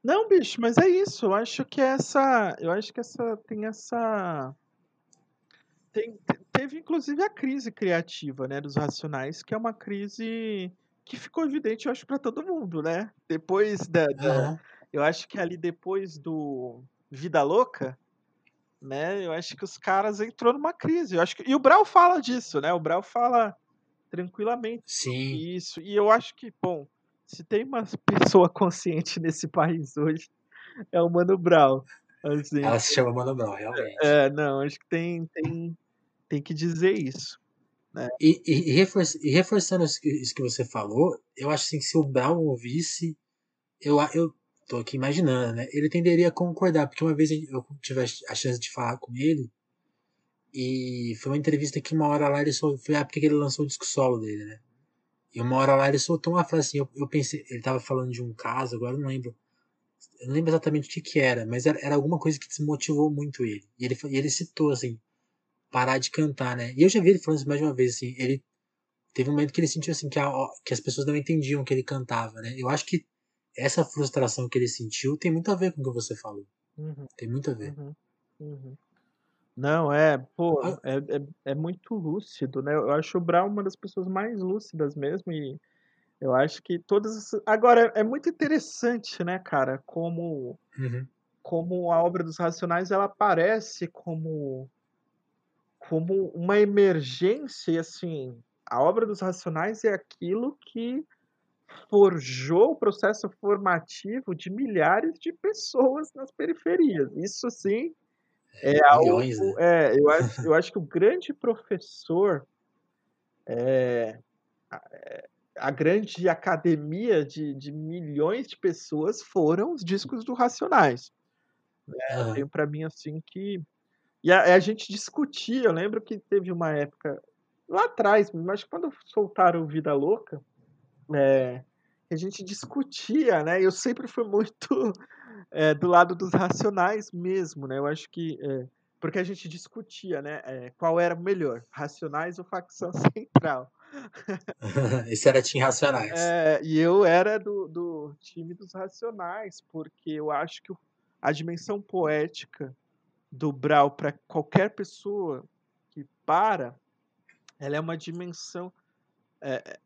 Não, bicho, mas é isso. Eu acho que essa. Eu acho que essa. Tem essa. Tem, te- teve inclusive a crise criativa, né, dos Racionais, que é uma crise que ficou evidente, eu acho, para todo mundo, né? Depois da, da- Aham. eu acho que ali depois do Vida Louca, né? Eu acho que os caras entrou numa crise. Eu acho que, e o Brau fala disso, né? O Brau fala tranquilamente Sim. isso. E eu acho que, bom, se tem uma pessoa consciente nesse país hoje, é o Mano Brown. Assim, Ela se chama Mano Brown, realmente. é, não, acho que tem, tem, tem que dizer isso. E, e, e e reforçando isso que, você falou, eu acho assim que se o Brown ouvisse, eu, eu tô aqui imaginando, né? Ele tenderia a concordar, porque uma vez eu tive a ch- a chance de falar com ele, e foi uma entrevista que uma hora lá ele sol- foi a época que ele lançou o disco solo dele, né? E uma hora lá ele soltou uma frase assim, eu, eu pensei, ele tava falando de um caso, agora eu não lembro. Eu não lembro exatamente o que que era, mas era, era alguma coisa que desmotivou muito ele. E ele, e ele citou, assim, parar de cantar, né? E eu já vi ele falando isso mais de uma vez, assim, ele teve um momento que ele sentiu assim que, a- que as pessoas não entendiam que ele cantava, né? Eu acho que essa frustração que ele sentiu tem muito a ver com o que você falou. Uhum, Tem muito a ver. uhum, uhum. Não, é, pô, Ah. é, é, é muito lúcido, né? Eu acho o Brown uma das pessoas mais lúcidas mesmo, e eu acho que todas. Agora, é muito interessante, né, cara, como Uhum. como a obra dos Racionais ela aparece como como uma emergência e assim a obra dos Racionais é aquilo que forjou o processo formativo de milhares de pessoas nas periferias isso sim é Milhões, algo né? é eu acho eu acho que o grande professor é, a- é, a grande academia de, de milhões de pessoas foram os discos do Racionais Aham. veio para mim assim que e a, a gente discutia. Eu lembro que teve uma época lá atrás, mas quando soltaram Vida Louca, é, a gente discutia, né? Eu sempre fui muito é, do lado dos racionais mesmo, né? Eu acho que é, porque a gente discutia, né? é, qual era melhor, Racionais ou Facção Central? Esse era Tim Racionais. É, e eu era do, do time dos Racionais, porque eu acho que o- a dimensão poética do Brau para qualquer pessoa que para, ela é uma dimensão. é, é,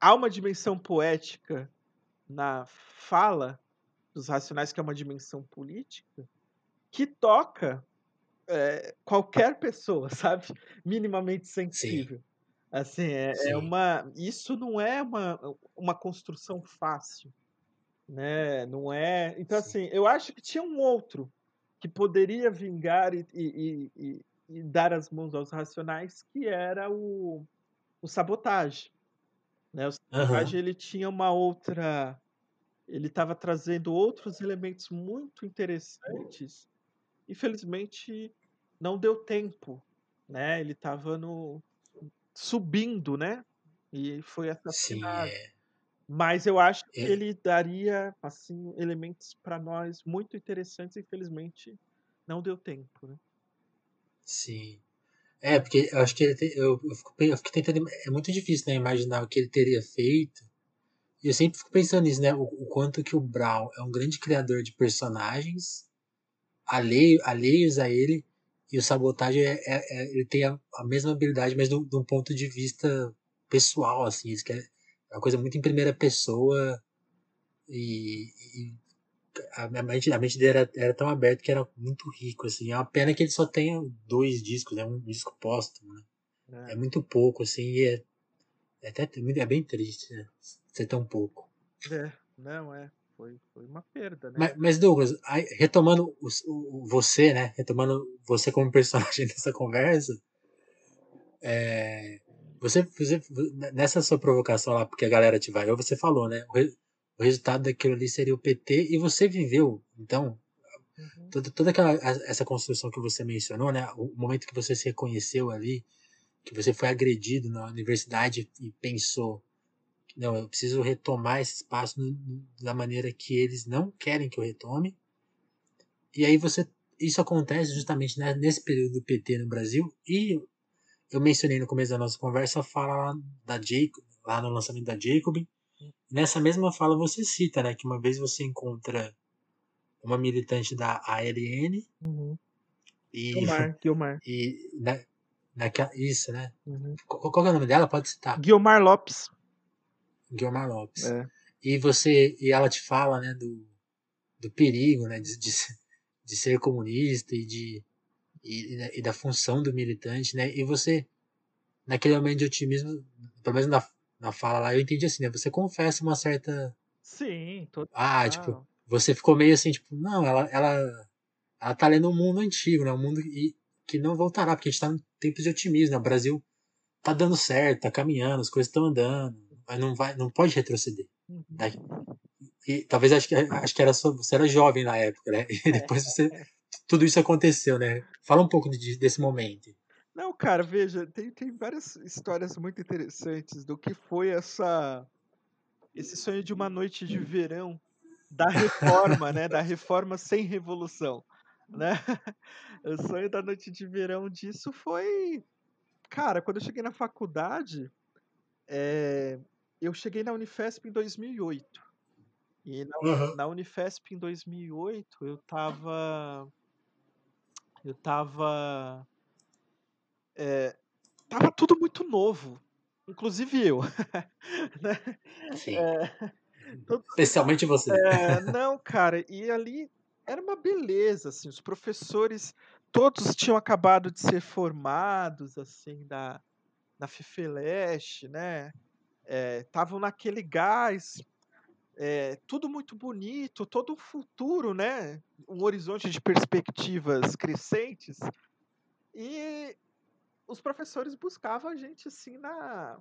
há uma dimensão poética na fala dos Racionais, que é uma dimensão política, que toca é, qualquer pessoa, sabe? Minimamente sensível. Assim, é, é Sim. uma. Isso não é uma, uma construção fácil. Né? Não é. Então, Sim. assim, eu acho que tinha um outro que poderia vingar e, e, e, e dar as mãos aos racionais, que era o, o sabotagem. Né? O sabotagem ele tinha uma outra. Ele estava trazendo outros elementos muito interessantes. Infelizmente, não deu tempo. Né? Ele estava no subindo, né? E foi Sim, assassinado. é. Mas eu acho que É. ele daria assim elementos para nós muito interessantes. Infelizmente, não deu tempo. Né? Sim. É, porque eu acho que ele te- eu, eu, fico, eu fico tentando. É muito difícil, né, imaginar o que ele teria feito. E eu sempre fico pensando nisso, né? O, o quanto que o Brown é um grande criador de personagens alheio, alheios a ele E o sabotagem é, é, é ele tem a, a, mesma habilidade, mas de um ponto de vista pessoal, assim. É uma coisa muito em primeira pessoa e, e a, a, mente, a mente dele era, era tão aberta que era muito rico, assim. É uma pena que ele só tenha dois discos, né? Um disco póstumo, né? É. é muito pouco, assim, e é, é até é bem triste, né? Ser tão pouco. É, não, é. Foi, foi uma perda, né? Mas, mas Douglas, aí, retomando o, o, você, né? Retomando você como personagem dessa conversa, é, você, você, nessa sua provocação lá, porque a galera te vaiou, você falou, né? O, o, resultado daquilo ali seria o PT e você viveu. Então, uhum. toda, toda aquela, essa construção que você mencionou, né? O momento que você se reconheceu ali, que você foi agredido na universidade e pensou, não, eu preciso retomar esse espaço da maneira que eles não querem que eu retome. E aí você, isso acontece justamente né, nesse período do PT no Brasil e eu mencionei no começo da nossa conversa a fala da Jacob, lá no lançamento da Jacob. Nessa mesma fala você cita, né, que uma vez você encontra uma militante da ALN uhum. e Guilmar, Guilmar. E na, naquela, isso, né? Uhum. Qual, qual é o nome dela? Pode citar. Guilmar Lopes. Guilmar Lopes. É. E você e ela te fala, né, do, do perigo, né, de, de, de ser comunista e de e, né, e, da função do militante, né? E você, naquele momento de otimismo, pelo menos na, na fala lá, eu entendi assim, né? Você confessa uma certa. Sim, total. Ah, tipo, você ficou meio assim, tipo, não, ela, ela, ela tá lendo um mundo antigo, né? Um mundo e, que não voltará, porque a gente tá em tempos de otimismo, né? O Brasil tá dando certo, tá caminhando, as coisas estão andando, mas não vai, não pode retroceder. Uhum. E talvez acho que, acho que era só, você era jovem na época, né? E depois você tudo isso aconteceu, né? Fala um pouco de, desse momento. Não, cara, veja, tem, tem várias histórias muito interessantes do que foi essa esse sonho de uma noite de verão da reforma, né? Da reforma sem revolução, né? O sonho da noite de verão disso foi, cara, quando eu cheguei na faculdade, é, eu cheguei na Unifesp em 2008. E na, uhum. na Unifesp em 2008 eu tava eu tava. É, tava tudo muito novo. Inclusive eu. né? Sim. É, todo... Especialmente você. É, não, cara, e ali era uma beleza, assim, os professores todos tinham acabado de ser formados, assim, da, na Fifeleste, né? Estavam é, naquele gás é, tudo muito bonito, todo um futuro, né? Um horizonte de perspectivas crescentes. E os professores buscavam a gente assim na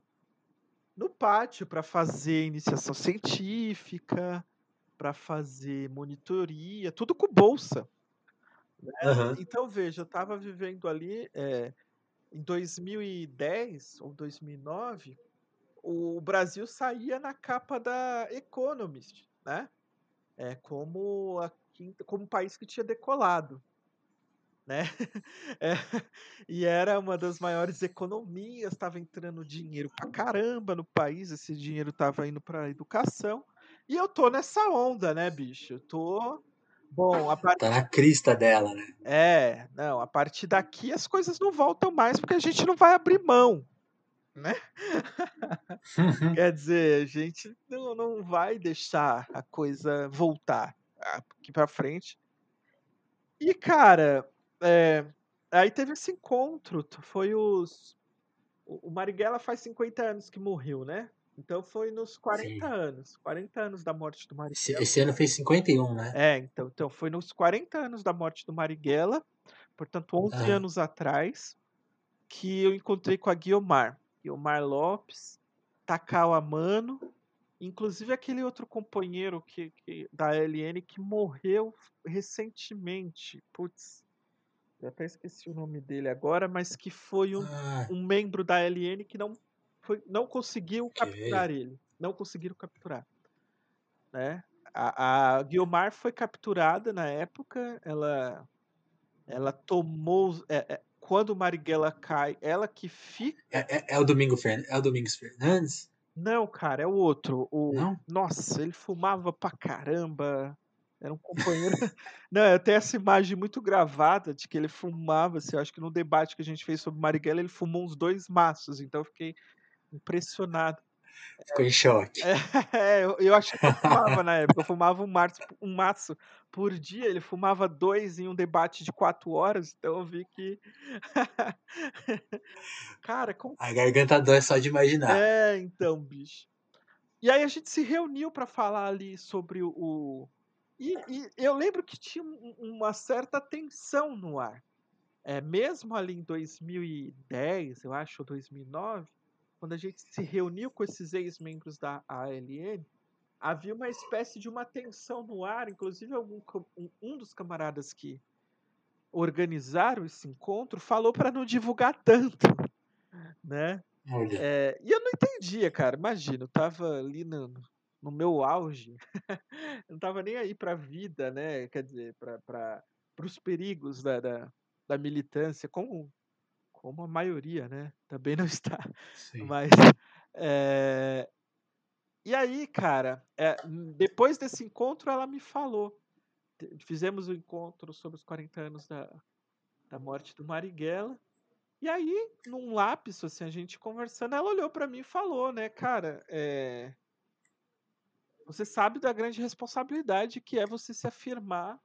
no pátio para fazer iniciação científica, para fazer monitoria, tudo com bolsa. Né? Uhum. Então veja, eu estava vivendo ali é, em 2010 ou 2009 o Brasil saía na capa da Economist, né? É, como, a quinta, como um país que tinha decolado. Né? É, e era uma das maiores economias, estava entrando dinheiro pra caramba no país, esse dinheiro estava indo para educação. E eu tô nessa onda, né, bicho? Eu tô. Bom, a part... Tá na crista dela, né? É, não, a partir daqui as coisas não voltam mais porque a gente não vai abrir mão né? Uhum. Quer dizer, a gente não, não vai deixar a coisa voltar aqui para frente. E, cara, é, aí teve esse encontro, foi os... O Marighella faz 50 anos que morreu, né? Então foi nos 40 Sim. anos, 40 anos da morte do Marighella. Esse, esse, ano fez 51, né? É, então, então foi nos 40 anos da morte do Marighella, portanto 11 ah. anos atrás, que eu encontrei com a Guiomar. Gilmar Lopes, Takao Amano, inclusive aquele outro companheiro que, que, da LN que morreu recentemente. Putz, eu até esqueci o nome dele agora, mas que foi um, ah. um membro da LN que não, foi, não conseguiu okay. capturar ele. Não conseguiram capturar. Né? A, a Guilmar foi capturada na época, ela, ela tomou. É, é, quando Marighella cai, ela que fica. É, é, é o Domingo é o Domingos Fernandes? Não, cara, é o outro. O... Não? Nossa, ele fumava pra caramba. Era um companheiro. Não, eu tenho essa imagem muito gravada de que ele fumava, assim, acho que no debate que a gente fez sobre Marighella, ele fumou uns dois maços, então eu fiquei impressionado. Ficou em choque. É, eu, eu acho que eu fumava na época, eu fumava um maço, um maço por dia, ele fumava dois em um debate de quatro horas, então eu vi que. Cara, como. A garganta dói só de imaginar. É, então, bicho. E aí a gente se reuniu para falar ali sobre o. E, e, eu lembro que tinha uma certa tensão no ar. É, mesmo ali em 2010, eu acho, ou 2009, quando a gente se reuniu com esses ex-membros da ALN, havia uma espécie de uma tensão no ar, inclusive algum, um dos camaradas que organizaram esse encontro falou para não divulgar tanto, né? É, e eu não entendia, cara. Imagina, eu tava ali no, no meu auge, não tava nem aí para a vida, né? Quer dizer, para os perigos da, da, da militância, como como a maioria, né? Também não está. Sim. Mas. É... E aí, cara, é, depois desse encontro, ela me falou. Fizemos o um encontro sobre os 40 anos da, da morte do Marighella. E aí, num lápis, assim, a gente conversando, ela olhou para mim e falou, né, cara, é... você sabe da grande responsabilidade que é você se afirmar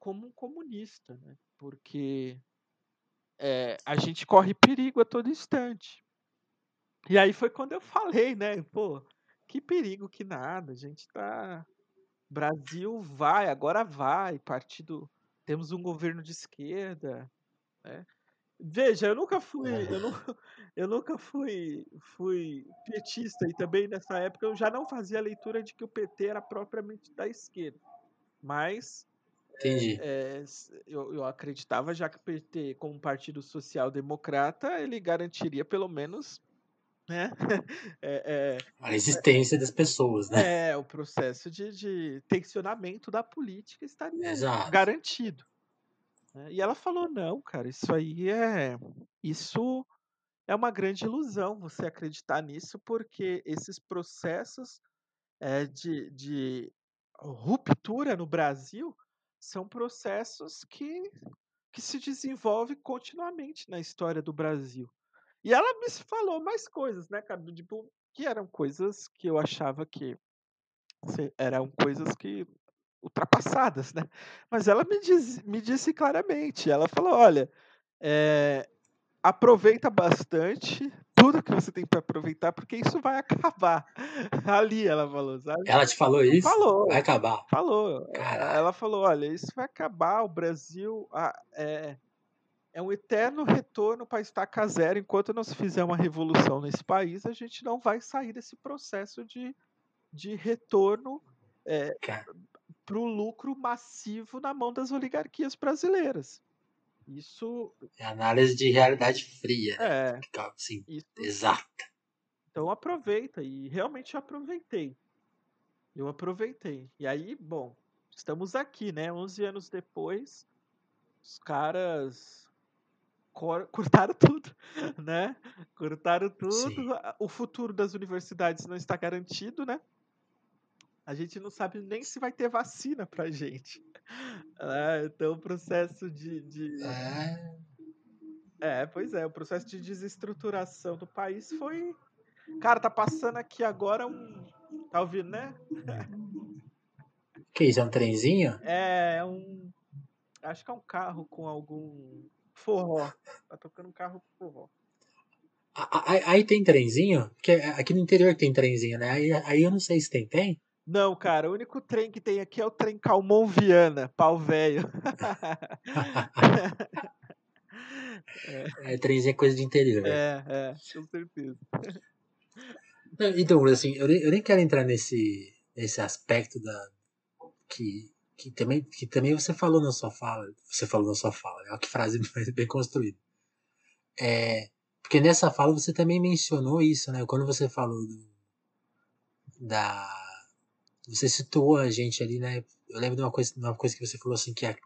como um comunista, né? Porque é, a gente corre perigo a todo instante. E aí foi quando eu falei, né? Pô, que perigo que nada, a gente tá. Brasil vai, agora vai, partido. Temos um governo de esquerda, né? Veja, eu nunca fui, eu, não, eu nunca fui, fui petista e também nessa época eu já não fazia a leitura de que o PT era propriamente da esquerda. Mas Entendi. É, eu, eu acreditava já que o PT, como partido social-democrata, ele garantiria pelo menos né? É, é, a existência das pessoas, né? É, o processo de, de tensionamento da política estaria Exato. garantido. Né? E ela falou: não, cara, isso aí é. Isso é uma grande ilusão você acreditar nisso, porque esses processos é, de, de ruptura no Brasil são processos que, que se desenvolvem continuamente na história do Brasil. E ela me falou mais coisas, né, cara? Tipo, que eram coisas que eu achava que eram coisas que ultrapassadas, né? Mas ela me, diz, me disse claramente, ela falou, olha, é, aproveita bastante tudo que você tem para aproveitar, porque isso vai acabar. Ali ela falou, sabe? Ela te falou isso? Falou. Vai acabar. Falou. Caralho. Ela falou: olha, isso vai acabar, o Brasil ah, é, é um eterno retorno para estaca zero. Enquanto não se fizer uma revolução nesse país, a gente não vai sair desse processo de, de retorno é, para o lucro massivo na mão das oligarquias brasileiras. Isso. É análise de realidade fria. É. Assim, isso... Exata. Então aproveita. E realmente eu aproveitei. Eu aproveitei. E aí, bom, estamos aqui, né? 11 anos depois, os caras cortaram tudo, né? Cortaram tudo. Sim. O futuro das universidades não está garantido, né? A gente não sabe nem se vai ter vacina pra gente. Ah, então o processo de. de... É. é, pois é, o processo de desestruturação do país foi. Cara, tá passando aqui agora um. Tá ouvindo, né? Que isso? É um trenzinho? É, é um. Acho que é um carro com algum forró. Tá tocando um carro com forró. Aí, aí tem trenzinho? Porque aqui no interior tem trenzinho, né? Aí, aí eu não sei se tem. Tem? Não, cara, o único trem que tem aqui é o trem Calmon Viana, pau velho. é, trenzinho é coisa de interior. É, é, com certeza. Então, assim, eu nem, eu nem quero entrar nesse, nesse aspecto da que, que, também, que também você falou na sua fala. Você falou na sua fala, é que frase bem construída. É, porque nessa fala você também mencionou isso, né? Quando você falou do, da você situou a gente ali, né? Eu lembro de uma coisa, uma coisa que você falou assim que a,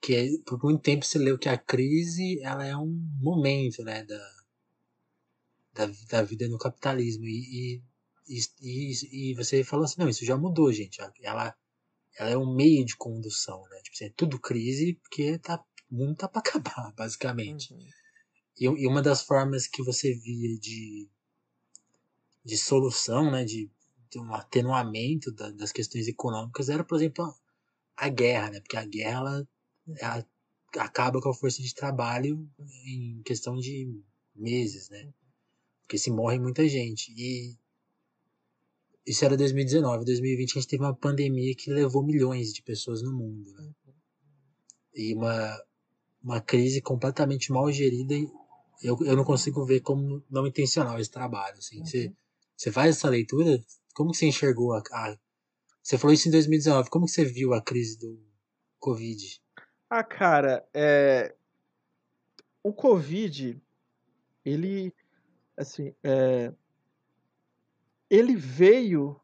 que é, por muito tempo você leu que a crise ela é um momento, né, da, da, da vida no capitalismo e, e, e, e você falou assim, não, isso já mudou, gente. Ela ela é um meio de condução, né? Tipo assim, é tudo crise porque tá, o mundo tá para acabar, basicamente. Uhum. E, e uma das formas que você via de, de solução, né, de um atenuamento da, das questões econômicas era, por exemplo, a, a guerra, né? Porque a guerra ela, ela acaba com a força de trabalho em questão de meses, né? Porque se morre muita gente. E isso era 2019. 2020 a gente teve uma pandemia que levou milhões de pessoas no mundo. Né? E uma, uma crise completamente mal gerida. Eu, eu não consigo ver como não intencional esse trabalho. Assim. Uhum. Você, você faz essa leitura? Como que você enxergou a, a, Você falou isso em 2019. Como que você viu a crise do Covid? Ah, cara, é... o Covid, ele, assim, é... ele veio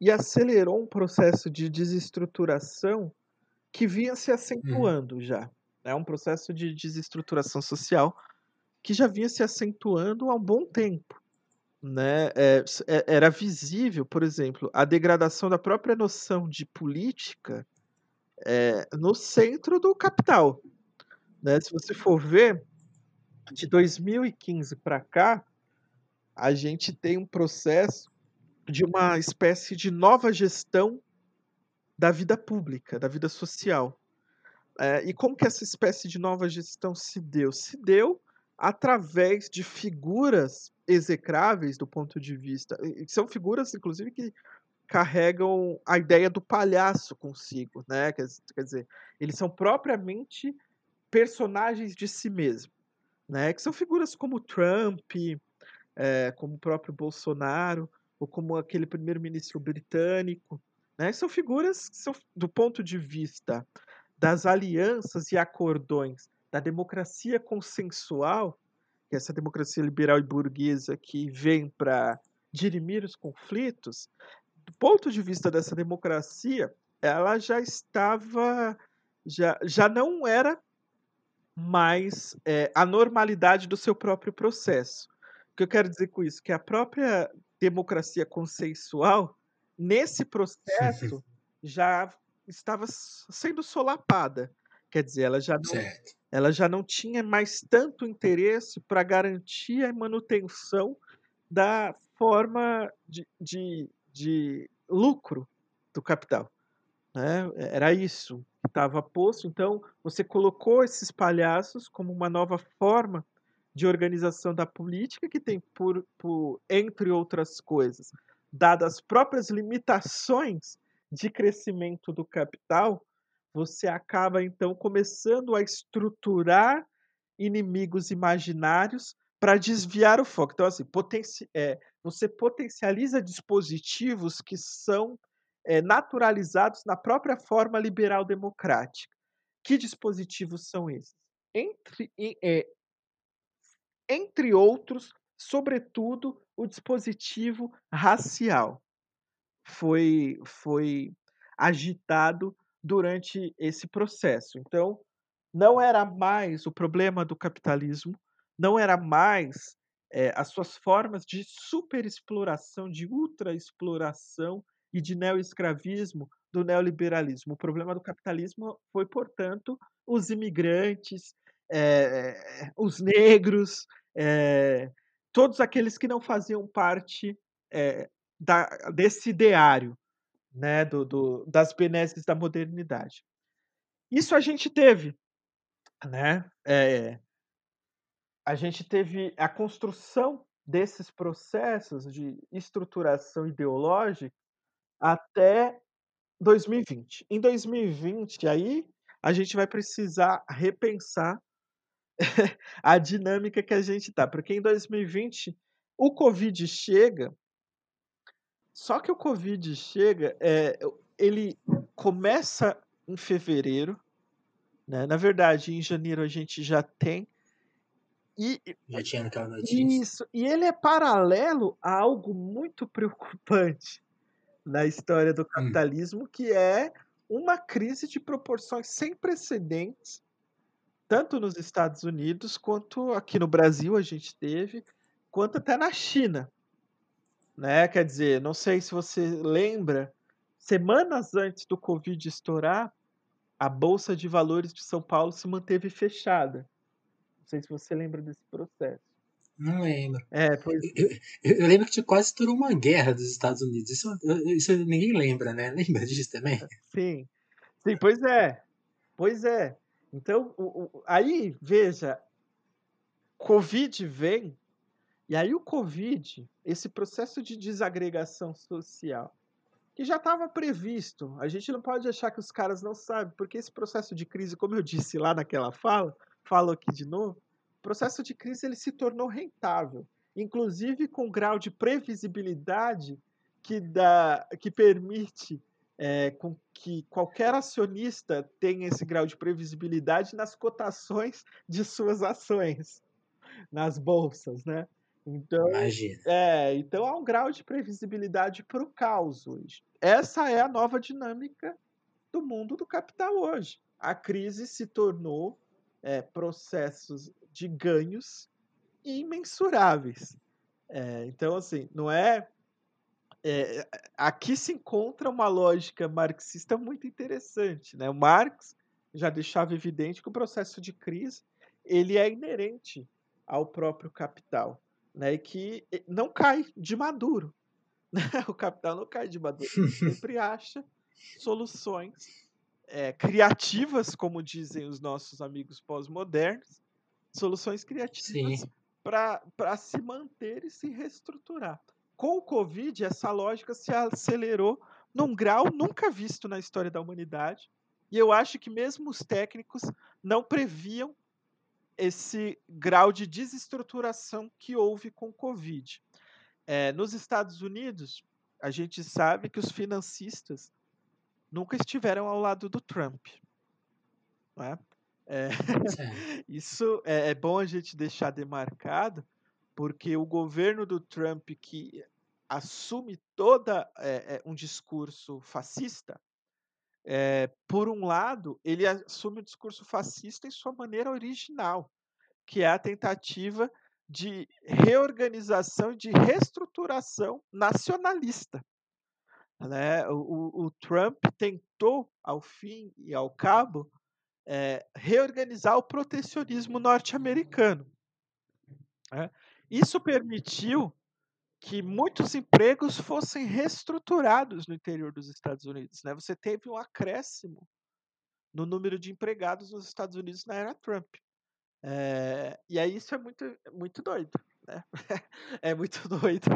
e acelerou um processo de desestruturação que vinha se acentuando uhum. já. É um processo de desestruturação social que já vinha se acentuando há um bom tempo. Né? É, era visível, por exemplo, a degradação da própria noção de política é, no centro do capital. Né? Se você for ver, de 2015 para cá, a gente tem um processo de uma espécie de nova gestão da vida pública, da vida social. É, e como que essa espécie de nova gestão se deu? Se deu através de figuras execráveis do ponto de vista. São figuras, inclusive, que carregam a ideia do palhaço consigo, né? Quer, quer dizer, eles são propriamente personagens de si mesmo, né? Que são figuras como Trump, é, como o próprio Bolsonaro, ou como aquele primeiro-ministro britânico, né? São figuras que são, do ponto de vista das alianças e acordões da democracia consensual, que é essa democracia liberal e burguesa que vem para dirimir os conflitos, do ponto de vista dessa democracia, ela já estava, já, já não era mais é, a normalidade do seu próprio processo. O que eu quero dizer com isso? Que a própria democracia consensual, nesse processo, já estava sendo solapada. Quer dizer, ela já não, ela já não tinha mais tanto interesse para garantir a manutenção da forma de, de de lucro do capital. Né? Era isso que estava posto. Então, você colocou esses palhaços como uma nova forma de organização da política que tem, por, por entre outras coisas, dadas as próprias limitações de crescimento do capital, você acaba então começando a estruturar inimigos imaginários para desviar o foco. Então, assim, potenci é, você potencializa dispositivos que são é, naturalizados na própria forma liberal democrática. Que dispositivos são esses? Entre, é, entre outros, sobretudo, o dispositivo racial foi, foi agitado durante esse processo. Então, não era mais o problema do capitalismo não era mais é, as suas formas de superexploração, de ultraexploração e de neoescravismo do neoliberalismo. O problema do capitalismo foi, portanto, os imigrantes, é, os negros, é, todos aqueles que não faziam parte da, desse ideário né, do, do, das benesses da modernidade. Isso a gente teve, né? É, a gente teve a construção desses processos de estruturação ideológica até 2020. Em 2020, aí a gente vai precisar repensar a dinâmica que a gente está, porque em 2020 o Covid chega, só que o Covid chega, é, ele começa em fevereiro, né? na verdade, em janeiro a gente já tem e, Já tinha aquela notícia. Isso. E ele é paralelo a algo muito preocupante na história do hum. capitalismo, hum. que é uma crise de proporções sem precedentes, tanto nos Estados Unidos quanto aqui no Brasil a gente teve, quanto até na China. Né? Quer dizer, não sei se você lembra, semanas antes do Covid estourar, a Bolsa de Valores de São Paulo se manteve fechada. Não sei se você lembra desse processo. Não lembro. É, pois... eu, eu, eu lembro que quase estourou uma guerra dos Estados Unidos. Isso, isso ninguém lembra, né? Lembra disso também? Sim. Sim, pois é. Pois é. Então, o, o, aí, veja, Covid vem, e aí o Covid, esse processo de desagregação social, que já estava previsto, a gente não pode achar que os caras não sabem, porque esse processo de crise, como eu disse lá naquela fala, falo aqui de novo, o processo de crise ele se tornou rentável, inclusive com grau de previsibilidade que, dá, que permite é, com que qualquer acionista tenha esse grau de previsibilidade nas cotações de suas ações nas bolsas, né? Então, Imagina. é, então há um grau de previsibilidade para o caos hoje. Essa é a nova dinâmica do mundo do capital hoje. A crise se tornou é, processos de ganhos imensuráveis. É, então, assim, não é, é, Aqui se encontra uma lógica marxista muito interessante. Né? O Marx já deixava evidente que o processo de crise ele é inerente ao próprio capital, né? Que não cai de maduro. Né? O capital não cai de maduro, ele sempre acha soluções é, criativas, como dizem os nossos amigos pós-modernos, soluções criativas para se manter e se reestruturar. Com o Covid, essa lógica se acelerou num grau nunca visto na história da humanidade. E eu acho que mesmo os técnicos não previam esse grau de desestruturação que houve com o Covid. É, nos Estados Unidos, a gente sabe que os financistas nunca estiveram ao lado do Trump. É? É, isso é, é, bom a gente deixar demarcado, porque o governo do Trump que assume toda é, um discurso fascista, é, por um lado, ele assume o discurso fascista em sua maneira original, que é a tentativa de reorganização, de reestruturação nacionalista. Né? O, o, Trump tentou, ao fim e ao cabo, é, reorganizar o protecionismo norte-americano. Né? Isso permitiu que muitos empregos fossem reestruturados no interior dos Estados Unidos. Né? Você teve um acréscimo no número de empregados nos Estados Unidos na era Trump. É, e aí isso é muito, muito doido. Né? é muito doido,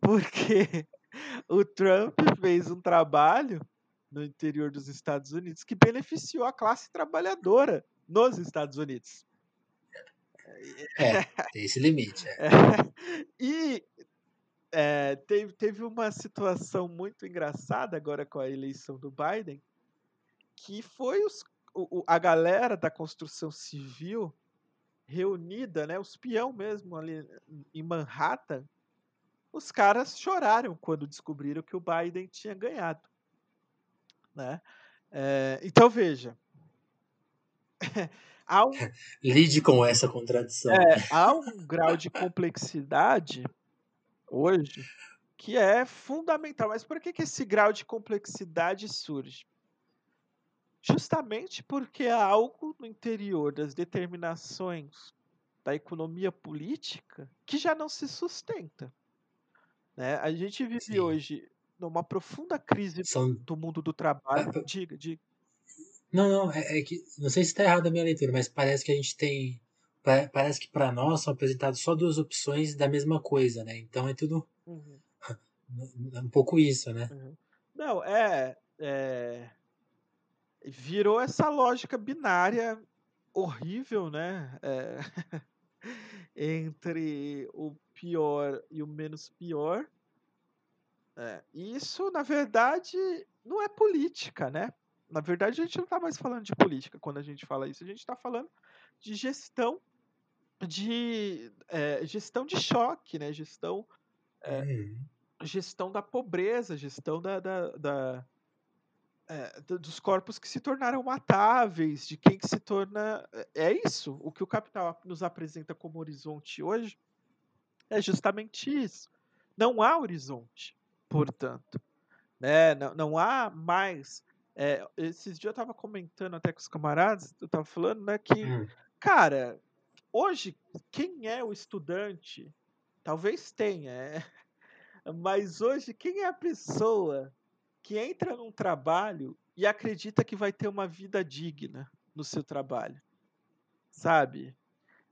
porque o Trump fez um trabalho no interior dos Estados Unidos que beneficiou a classe trabalhadora nos Estados Unidos. É, tem esse limite. É. E é, teve, teve uma situação muito engraçada agora com a eleição do Biden, que foi os, o, a galera da construção civil reunida, né, os peão mesmo ali em Manhattan, os caras choraram quando descobriram que o Biden tinha ganhado. Né? É, então veja. há um, Lide com essa contradição. É, há um grau de complexidade hoje que é fundamental. Mas por que, que esse grau de complexidade surge? Justamente porque há algo no interior das determinações da economia política que já não se sustenta. Né? A gente vive Sim. hoje numa profunda crise São... do mundo do trabalho. É, diga, diga. Não, não, é, é, que. Não sei se está errada a minha leitura, mas parece que a gente tem parece que para nós são apresentadas só duas opções da mesma coisa, né? Então é tudo uhum. um pouco isso, né? Uhum. Não, é, é, virou essa lógica binária horrível, né? É, entre o pior e o menos pior. É, isso, na verdade, não é política, né? Na verdade, a gente não está mais falando de política quando a gente fala isso. A gente está falando de gestão de é, gestão de choque, né? Gestão, é, uhum. gestão da pobreza, gestão da, da, da é, dos corpos que se tornaram matáveis, de quem que se torna. É isso. O que o capital nos apresenta como horizonte hoje é justamente isso. Não há horizonte, portanto. Né, não não há mais esses dias eu estava comentando até com os camaradas, eu estava falando, né, que, Hum. cara, hoje quem é o estudante, talvez tenha, eh, mas hoje quem é a pessoa que entra num trabalho e acredita que vai ter uma vida digna no seu trabalho? Sabe?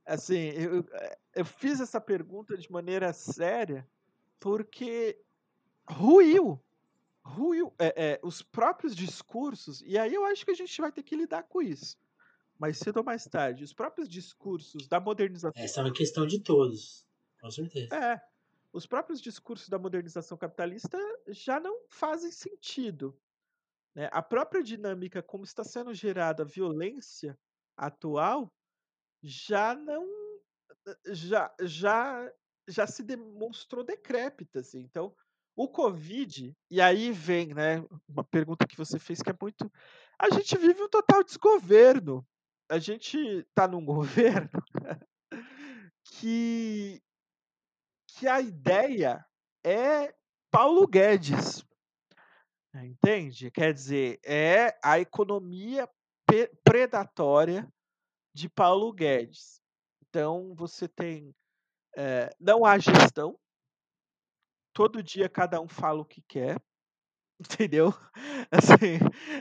Assim, eu eh, eu fiz essa pergunta de maneira séria, porque ruiu, ruiu, eh eh, os próprios discursos e aí eu acho que a gente vai ter que lidar com isso, mais cedo ou mais tarde, os próprios discursos da modernização Essa é uma questão de todos, com certeza. É, os próprios discursos da modernização capitalista já não fazem sentido, né, a própria dinâmica como está sendo gerada a violência atual, já não já já já se demonstrou decrépita, assim, então, o covid e aí vem, né, uma pergunta que você fez que é muito a gente vive um total desgoverno, a gente está num governo que que a ideia é Paulo Guedes. Entende? Quer dizer, é a economia predatória de Paulo Guedes. Então você tem, eh, não há gestão todo dia cada um fala o que quer, entendeu? Assim,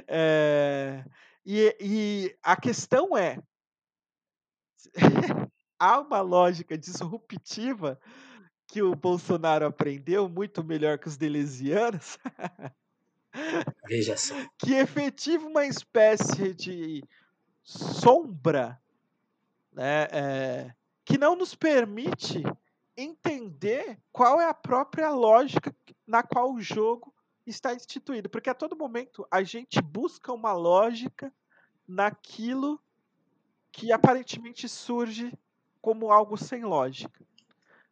eh, e e a questão é há uma lógica disruptiva que o Bolsonaro aprendeu muito melhor que os delezianos Veja só. que efetiva uma espécie de sombra, né, eh, que não nos permite entender qual é a própria lógica na qual o jogo está instituído, porque a todo momento a gente busca uma lógica naquilo que aparentemente surge como algo sem lógica.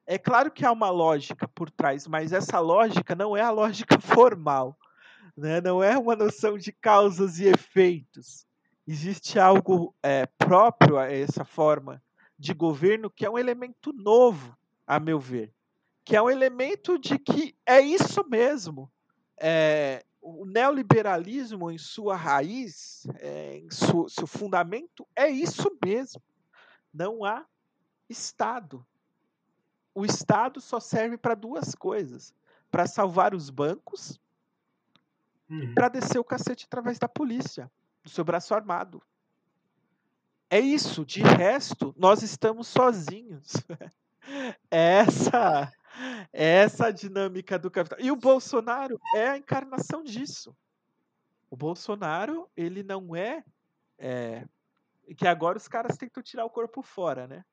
É claro que há uma lógica por trás, mas essa lógica não é a lógica formal, né, não é uma noção de causas e efeitos. Existe algo, eh, próprio a essa forma de governo que é um elemento novo, a meu ver, que é um elemento de que é isso mesmo, eh, o neoliberalismo em sua raiz, eh, em su seu fundamento é isso mesmo, não há estado. O estado só serve para 2 coisas, para salvar os bancos e Uhum. para descer o cacete através da polícia, do seu braço armado. É isso, de resto, nós estamos sozinhos. É essa é essa a dinâmica do capital e o Bolsonaro é a encarnação disso. O Bolsonaro ele não é, eh, que agora os caras tentam tirar o corpo fora, né.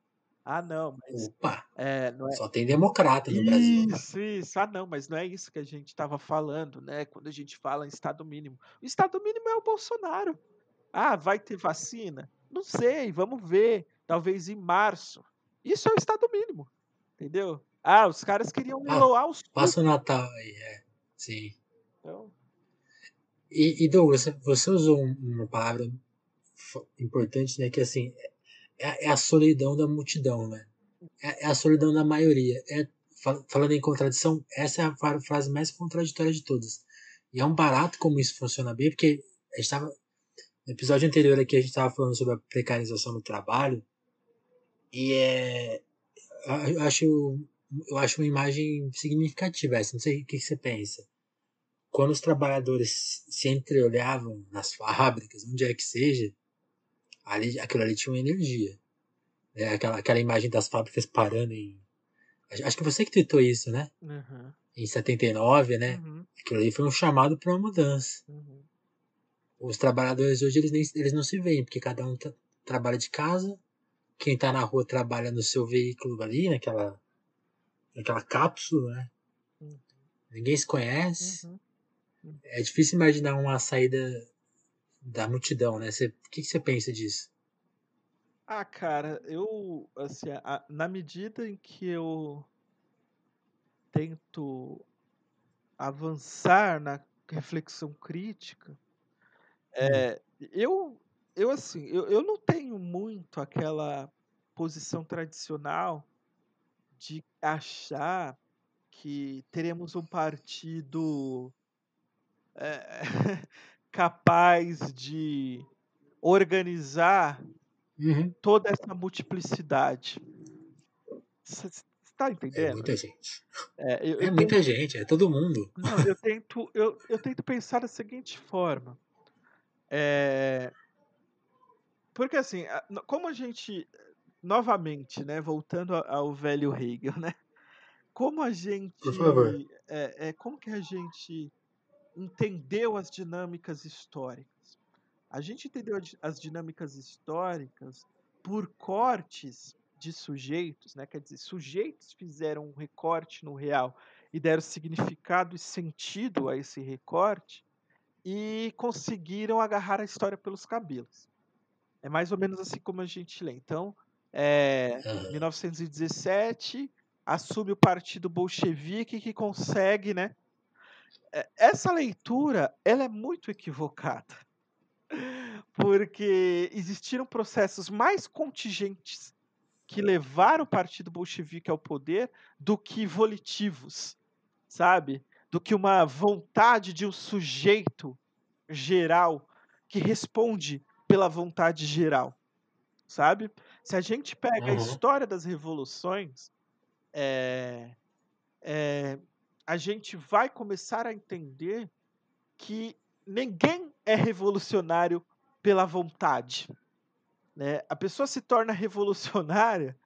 "Ah não, mas, Opa, eh, não é" só tem democrata no Brasil. Isso, isso. "Ah não, mas não é isso que a gente estava falando, né, quando a gente fala em estado mínimo". O estado mínimo é o Bolsonaro. "Ah, vai ter vacina? Não sei, vamos ver, talvez em março". Isso é o estado mínimo, entendeu? "Ah, os caras queriam Ah, leiloar os passa o Natal aí, é, sim. Então E e Douglas, você usou um uma palavra importante, né, que assim, é é a solidão da multidão, né, é é a solidão da maioria, é fa falando em contradição, essa é a fra frase mais contraditória de todas. E é um barato como isso funciona bem, porque a gente estava no episódio anterior aqui, a gente estava falando sobre a precarização do trabalho, e, a eu acho eu acho uma imagem significativa essa, não sei o que que você pensa. Quando os trabalhadores se entreolhavam nas fábricas, onde é que seja, ali aquilo ali tinha uma energia, né, aquela aquela imagem das fábricas parando em acho que você que tweetou isso, né, Aham. em 79, né, Uhum. aquilo ali foi um chamado pra uma mudança. Uhum. Os trabalhadores hoje eles nem eles não se veem, porque cada um tra trabalha de casa, quem tá na rua trabalha no seu veículo ali, naquela naquela cápsula, né. Uhum. Ninguém se conhece. Uhum. Hum. É difícil imaginar uma saída da multidão, né, você o que que você pensa disso? Ah, cara, eu, assim, a na medida em que eu tento avançar na reflexão crítica, Hum. eh, eu eu, assim, eu eu não tenho muito aquela posição tradicional de achar que teremos um partido eh, capaz de organizar Uhum. toda essa multiplicidade. Você está É entendendo? muita gente. É, eu, É eu muita tento, gente, é todo mundo. não, eu tento, eu, eu tento pensar da seguinte forma. É, porque assim, como a gente, novamente, né, voltando ao velho Hegel, né? Como a gente, Por favor. é, é, como que a gente entendeu as dinâmicas históricas? A gente entendeu as dinâmicas históricas por cortes de sujeitos, né? Quer dizer, sujeitos fizeram um recorte no real e deram significado e sentido a esse recorte e conseguiram agarrar a história pelos cabelos. É mais ou menos assim como a gente lê. Então, é, Aham. 1917 assume o partido bolchevique que consegue, né? é, Essa leitura, ela é muito equivocada, porque existiram processos mais contingentes que levaram o partido bolchevique ao poder do que volitivos, sabe? Do que uma vontade de um sujeito geral que responde pela vontade geral, sabe? Se a gente pega a Uhum. história das revoluções, é, é, a gente vai começar a entender que ninguém é revolucionário pela vontade. Né? A pessoa se torna revolucionária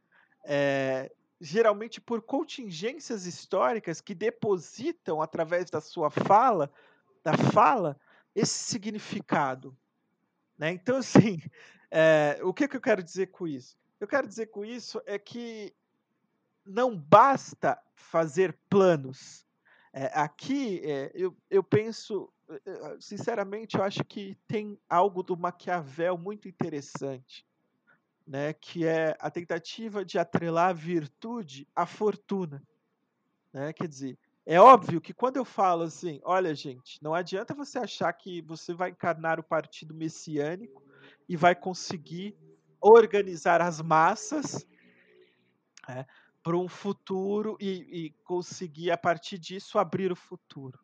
é, geralmente por contingências históricas que depositam através da sua fala, da fala, esse significado. Né? Então, assim, é, o que, que eu quero dizer com isso? Eu quero dizer com isso é que não basta fazer planos. É, aqui, é, eu, eu penso, sinceramente, eu acho que tem algo do Maquiavel muito interessante, né? Que é a tentativa de atrelar a virtude à fortuna, né? Quer dizer, é óbvio que quando eu falo assim, olha, gente, não adianta você achar que você vai encarnar o partido messiânico e vai conseguir organizar as massas né, para um futuro e, e conseguir, a partir disso, abrir o futuro.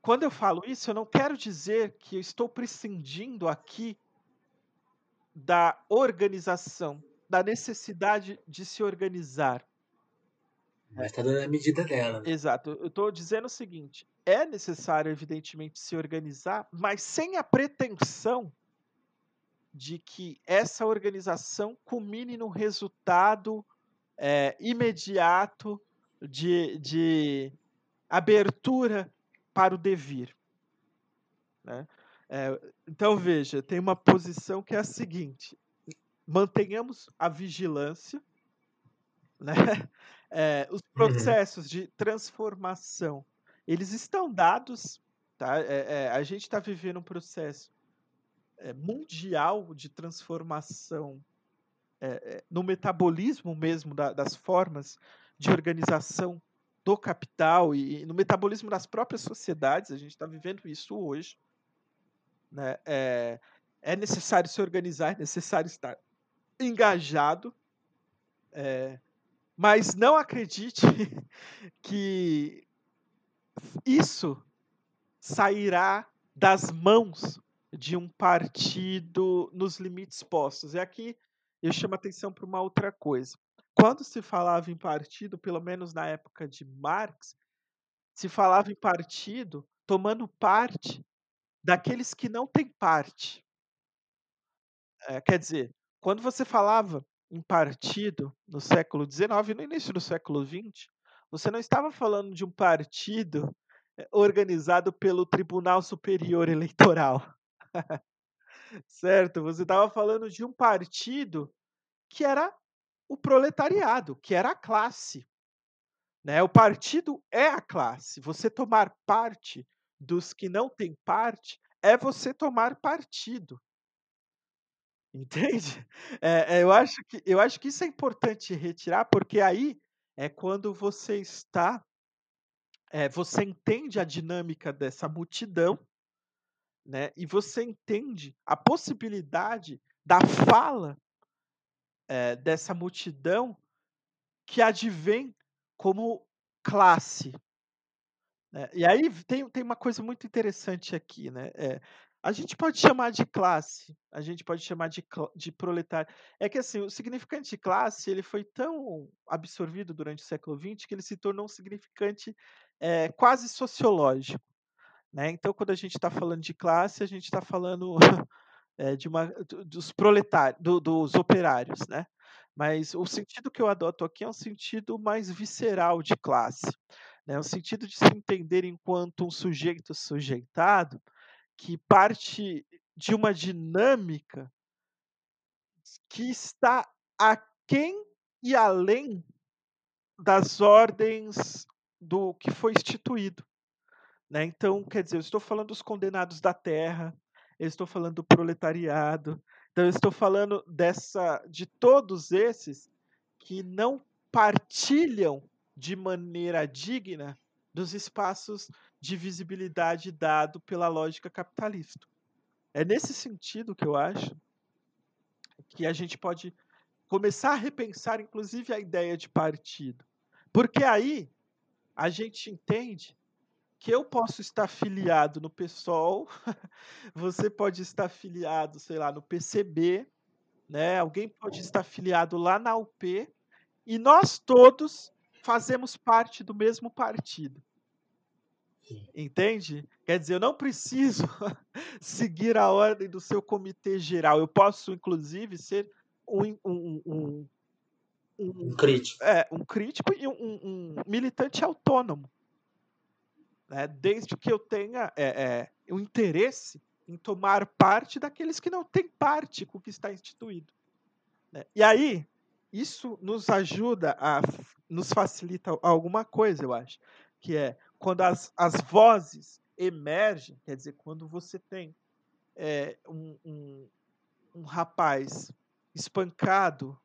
Quando eu falo isso, eu não quero dizer que eu estou prescindindo aqui da organização, da necessidade de se organizar. Mas tá dando a medida dela, né? Exato. Eu estou dizendo o seguinte: é necessário, evidentemente, se organizar, mas sem a pretensão de que essa organização culmine no resultado é, imediato de, de abertura para o devir. Né? É, então, veja, tem uma posição que é a seguinte: mantenhamos a vigilância, né? É, os Uhum. processos de transformação, eles estão dados, tá? É, é, a gente está vivendo um processo é, mundial de transformação é, no metabolismo mesmo da- das formas de organização do capital e, e no metabolismo das próprias sociedades. A gente está vivendo isso hoje. Né? É, é necessário se organizar, é necessário estar engajado, é, mas não acredite que isso sairá das mãos de um partido nos limites postos. E aqui eu chamo atenção para uma outra coisa. Quando se falava em partido, pelo menos na época de Marx, se falava em partido tomando parte daqueles que não têm parte. É, quer dizer, quando você falava partido no século XIX no início do século XX, você não estava falando de um partido eh, organizado pelo Tribunal Superior Eleitoral, certo? Você estava falando de um partido que era o proletariado, que era a classe. Né? O partido é a classe. Você tomar parte dos que não têm parte é você tomar partido. Entende? É, é, eu, acho que, eu acho que isso é importante retirar, porque aí é quando você está. é, você entende a dinâmica dessa multidão, né? E você entende a possibilidade da fala é, dessa multidão que advém como classe. É, e aí tem tem uma coisa muito interessante aqui, né, eh, a gente pode chamar de classe, a gente pode chamar de de proletário. É que assim, o significante de classe, ele foi tão absorvido durante o século XX que ele se tornou um significante, eh, quase sociológico, né. Então quando a gente tá falando de classe, a gente tá falando, eh, de uma do dos proletário do dos operários, né. Mas o sentido que eu adoto aqui é um sentido mais visceral de classe, né, o sentido de se entender enquanto um sujeito sujeitado, que parte de uma dinâmica que está aquém e além das ordens do que foi instituído, né. Então, quer dizer, eu estou falando dos condenados da terra, eu estou falando do proletariado, então eu estou falando dessa de todos esses que não partilham de maneira digna dos espaços de visibilidade dado pela lógica capitalista. É nesse sentido que eu acho que a gente pode começar a repensar inclusive a ideia de partido, porque aí a gente entende que eu posso estar filiado no PSOL, você pode estar filiado, sei lá, no PCB, né, alguém pode estar filiado lá na UP, e nós todos fazemos parte do mesmo partido. Entende? Quer dizer, eu não preciso seguir a ordem do seu comitê geral, eu posso inclusive ser um um um Um crítico. é, um crítico e um um militante autônomo. Né, desde que eu tenha, eh eh, o interesse em tomar parte daqueles que não têm parte com o que está instituído, né. E aí, isso nos ajuda a nos facilita alguma coisa eu acho, que é quando as as vozes emergem, quer dizer, quando você tem, eh, um um um rapaz espancado,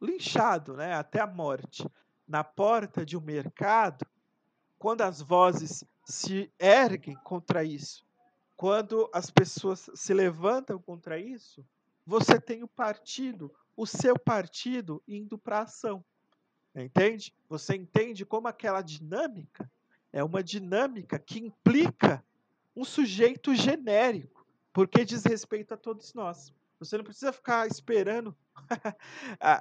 linchado, né, até a morte, na porta de um mercado, quando as vozes se erguem contra isso, quando as pessoas se levantam contra isso, você tem o partido, o seu partido indo pra ação, entende? Você entende como aquela dinâmica é uma dinâmica que implica um sujeito genérico, porque diz respeito a todos nós. Você não precisa ficar esperando a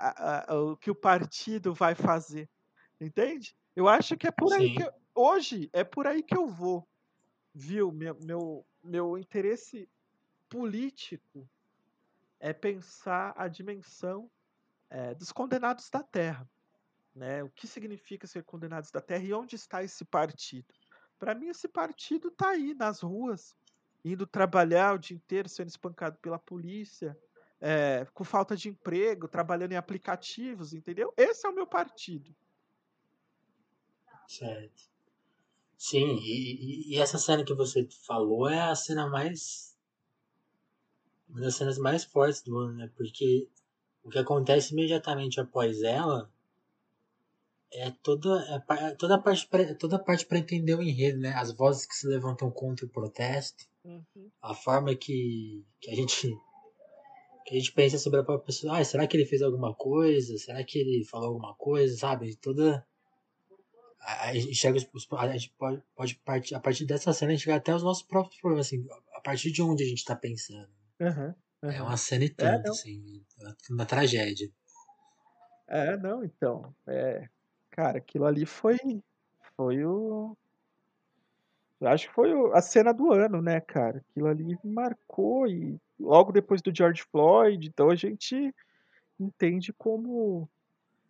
a a o que o partido vai fazer, entende? Eu acho que é por aí que Sim. eu hoje é por aí que eu vou, viu? Meu meu meu interesse político é pensar a dimensão, eh, dos condenados da terra, né, o que significa ser condenados da terra e onde está esse partido. Pra mim esse partido tá aí nas ruas, indo trabalhar o dia inteiro sendo espancado pela polícia, eh, com falta de emprego, trabalhando em aplicativos, entendeu? Esse é o meu partido. Certo. Sim, e e essa cena que você falou é a cena mais uma das cenas mais fortes do ano, né, porque o que acontece imediatamente após ela é toda é pa toda a parte pra toda a parte pra entender o enredo, né, as vozes que se levantam contra o protesto, Uhum. a forma que que a gente que a gente pensa sobre a própria pessoa: "Ai, será que ele fez alguma coisa? Será que ele falou alguma coisa?", sabe, toda a a gente os a gente pode pode partir a partir dessa cena enxergar até os nossos próprios problemas, assim, a partir de onde a gente tá pensando. Aham, É aham. uma cena e É, tanto, não. assim, uma tragédia. É, não, então, eh, cara, aquilo ali foi foi o eu acho que foi o a cena do ano, né, cara, aquilo ali marcou e logo depois do George Floyd, então a gente entende como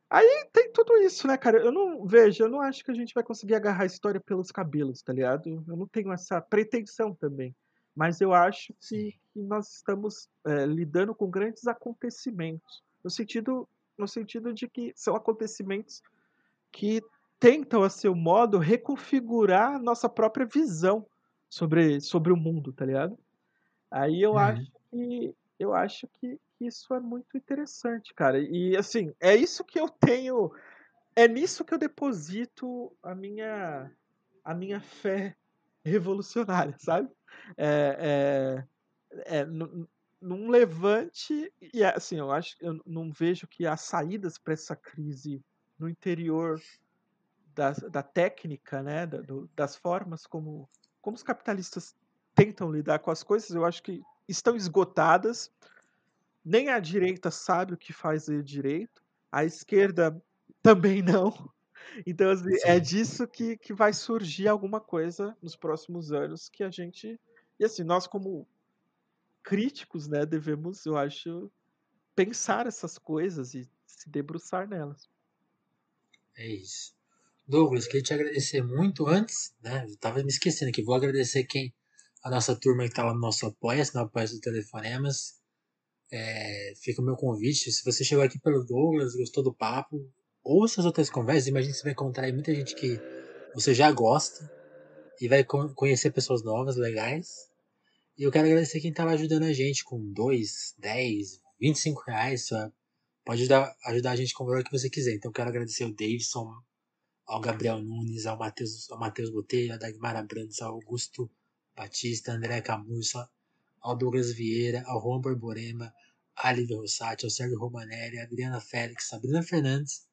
aí tem tudo isso, né, cara, eu não veja, eu não acho que a gente vai conseguir agarrar a história pelos cabelos, tá ligado? Eu não tenho essa pretensão também, mas eu acho que Sim. que nós estamos, eh, lidando com grandes acontecimentos, no sentido no sentido de que são acontecimentos que tentam, a seu modo, reconfigurar a nossa própria visão sobre sobre o mundo, tá ligado? Aí eu acho Uhum. que eu acho que isso é muito interessante, cara, e assim, é isso que eu tenho é nisso que eu deposito a minha a minha fé revolucionária, sabe? Eh eh eh, nu num levante e, assim, eu acho eu não vejo que há saídas pra essa crise no interior da, da técnica, né, da, do, das formas como, como os capitalistas tentam lidar com as coisas, eu acho que estão esgotadas. Nem a direita sabe o que faz direito, a esquerda também não. Então, assim, é disso que, que vai surgir alguma coisa nos próximos anos que a gente. E assim, nós, como críticos, né, devemos, eu acho, pensar essas coisas e se debruçar nelas. É isso. Douglas, queria te agradecer muito antes, né? Eu tava me esquecendo aqui. Vou agradecer quem a nossa turma que está lá no nosso Apoia-se, no Apoia-se do Telefonemas. É, fica o meu convite. Se você chegou aqui pelo Douglas, gostou do papo, ouça as outras conversas. Imagina que você vai encontrar aí muita gente que você já gosta e vai conhecer pessoas novas, legais. E eu quero agradecer quem estava ajudando a gente com 2, 10, 25 reais. Pode ajudar, ajudar a gente com o valor que você quiser. Então quero agradecer ao Davidson, ao Gabriel Nunes, ao Matheus, ao Matheus Botelho, a Dagmar Abrantes, ao Augusto Batista, André Camussa, ao Douglas Vieira, ao Juan Borborema, a Lívia Rossati, ao Sérgio Romanelli, a Adriana Félix, Sabrina Fernandes,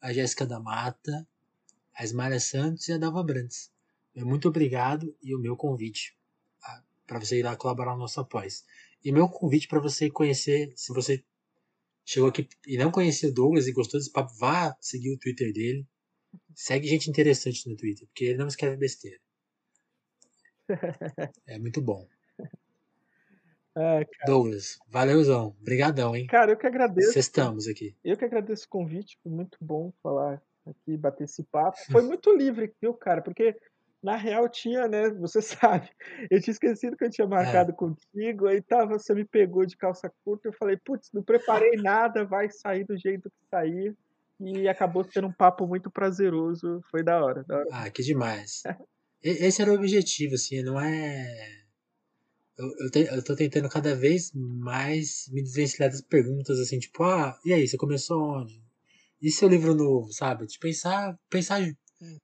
a Jéssica da Mata, a Ismária Santos e a Dava Brandes. Muito obrigado e o meu convite para você ir lá colaborar no nosso após. E meu convite para você conhecer, se você chegou aqui e não conhecia o Douglas e gostou desse papo, vá seguir o Twitter dele. Segue gente interessante no Twitter, porque ele não escreve besteira. É muito bom. É, Douglas, valeuzão. Obrigadão, hein? Cara, eu que agradeço. Estamos aqui. Eu que agradeço o convite. Foi muito bom falar aqui, bater esse papo. Foi muito livre, viu, cara? Porque na real tinha, né? Você sabe, eu tinha esquecido que eu tinha marcado é. contigo, aí tava, você me pegou de calça curta, eu falei, putz, não preparei nada, vai sair do jeito que sair. E acabou sendo um papo muito prazeroso, foi da hora. Da hora. Ah, que demais. Esse era o objetivo, assim, não é. Eu, eu, te, eu tô tentando cada vez mais me desvencilhar das perguntas, assim, tipo, ah, e aí, você começou onde? E seu livro novo, sabe? De pensar, pensar.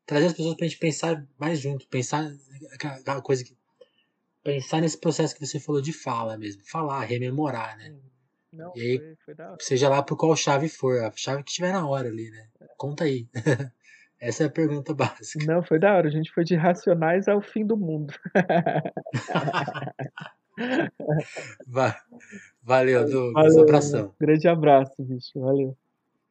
Trazer as pessoas pra gente pensar mais junto, pensar aquela coisa que. Pensar nesse processo que você falou de fala mesmo, falar, rememorar, né? Não, e aí, foi, foi da hora. seja lá por qual chave for, a chave que tiver na hora ali, né? Conta aí. Essa é a pergunta básica. Não, foi da hora. A gente foi de racionais ao fim do mundo. Valeu, Douglas. Valeu, abração. Grande abraço, bicho. Valeu.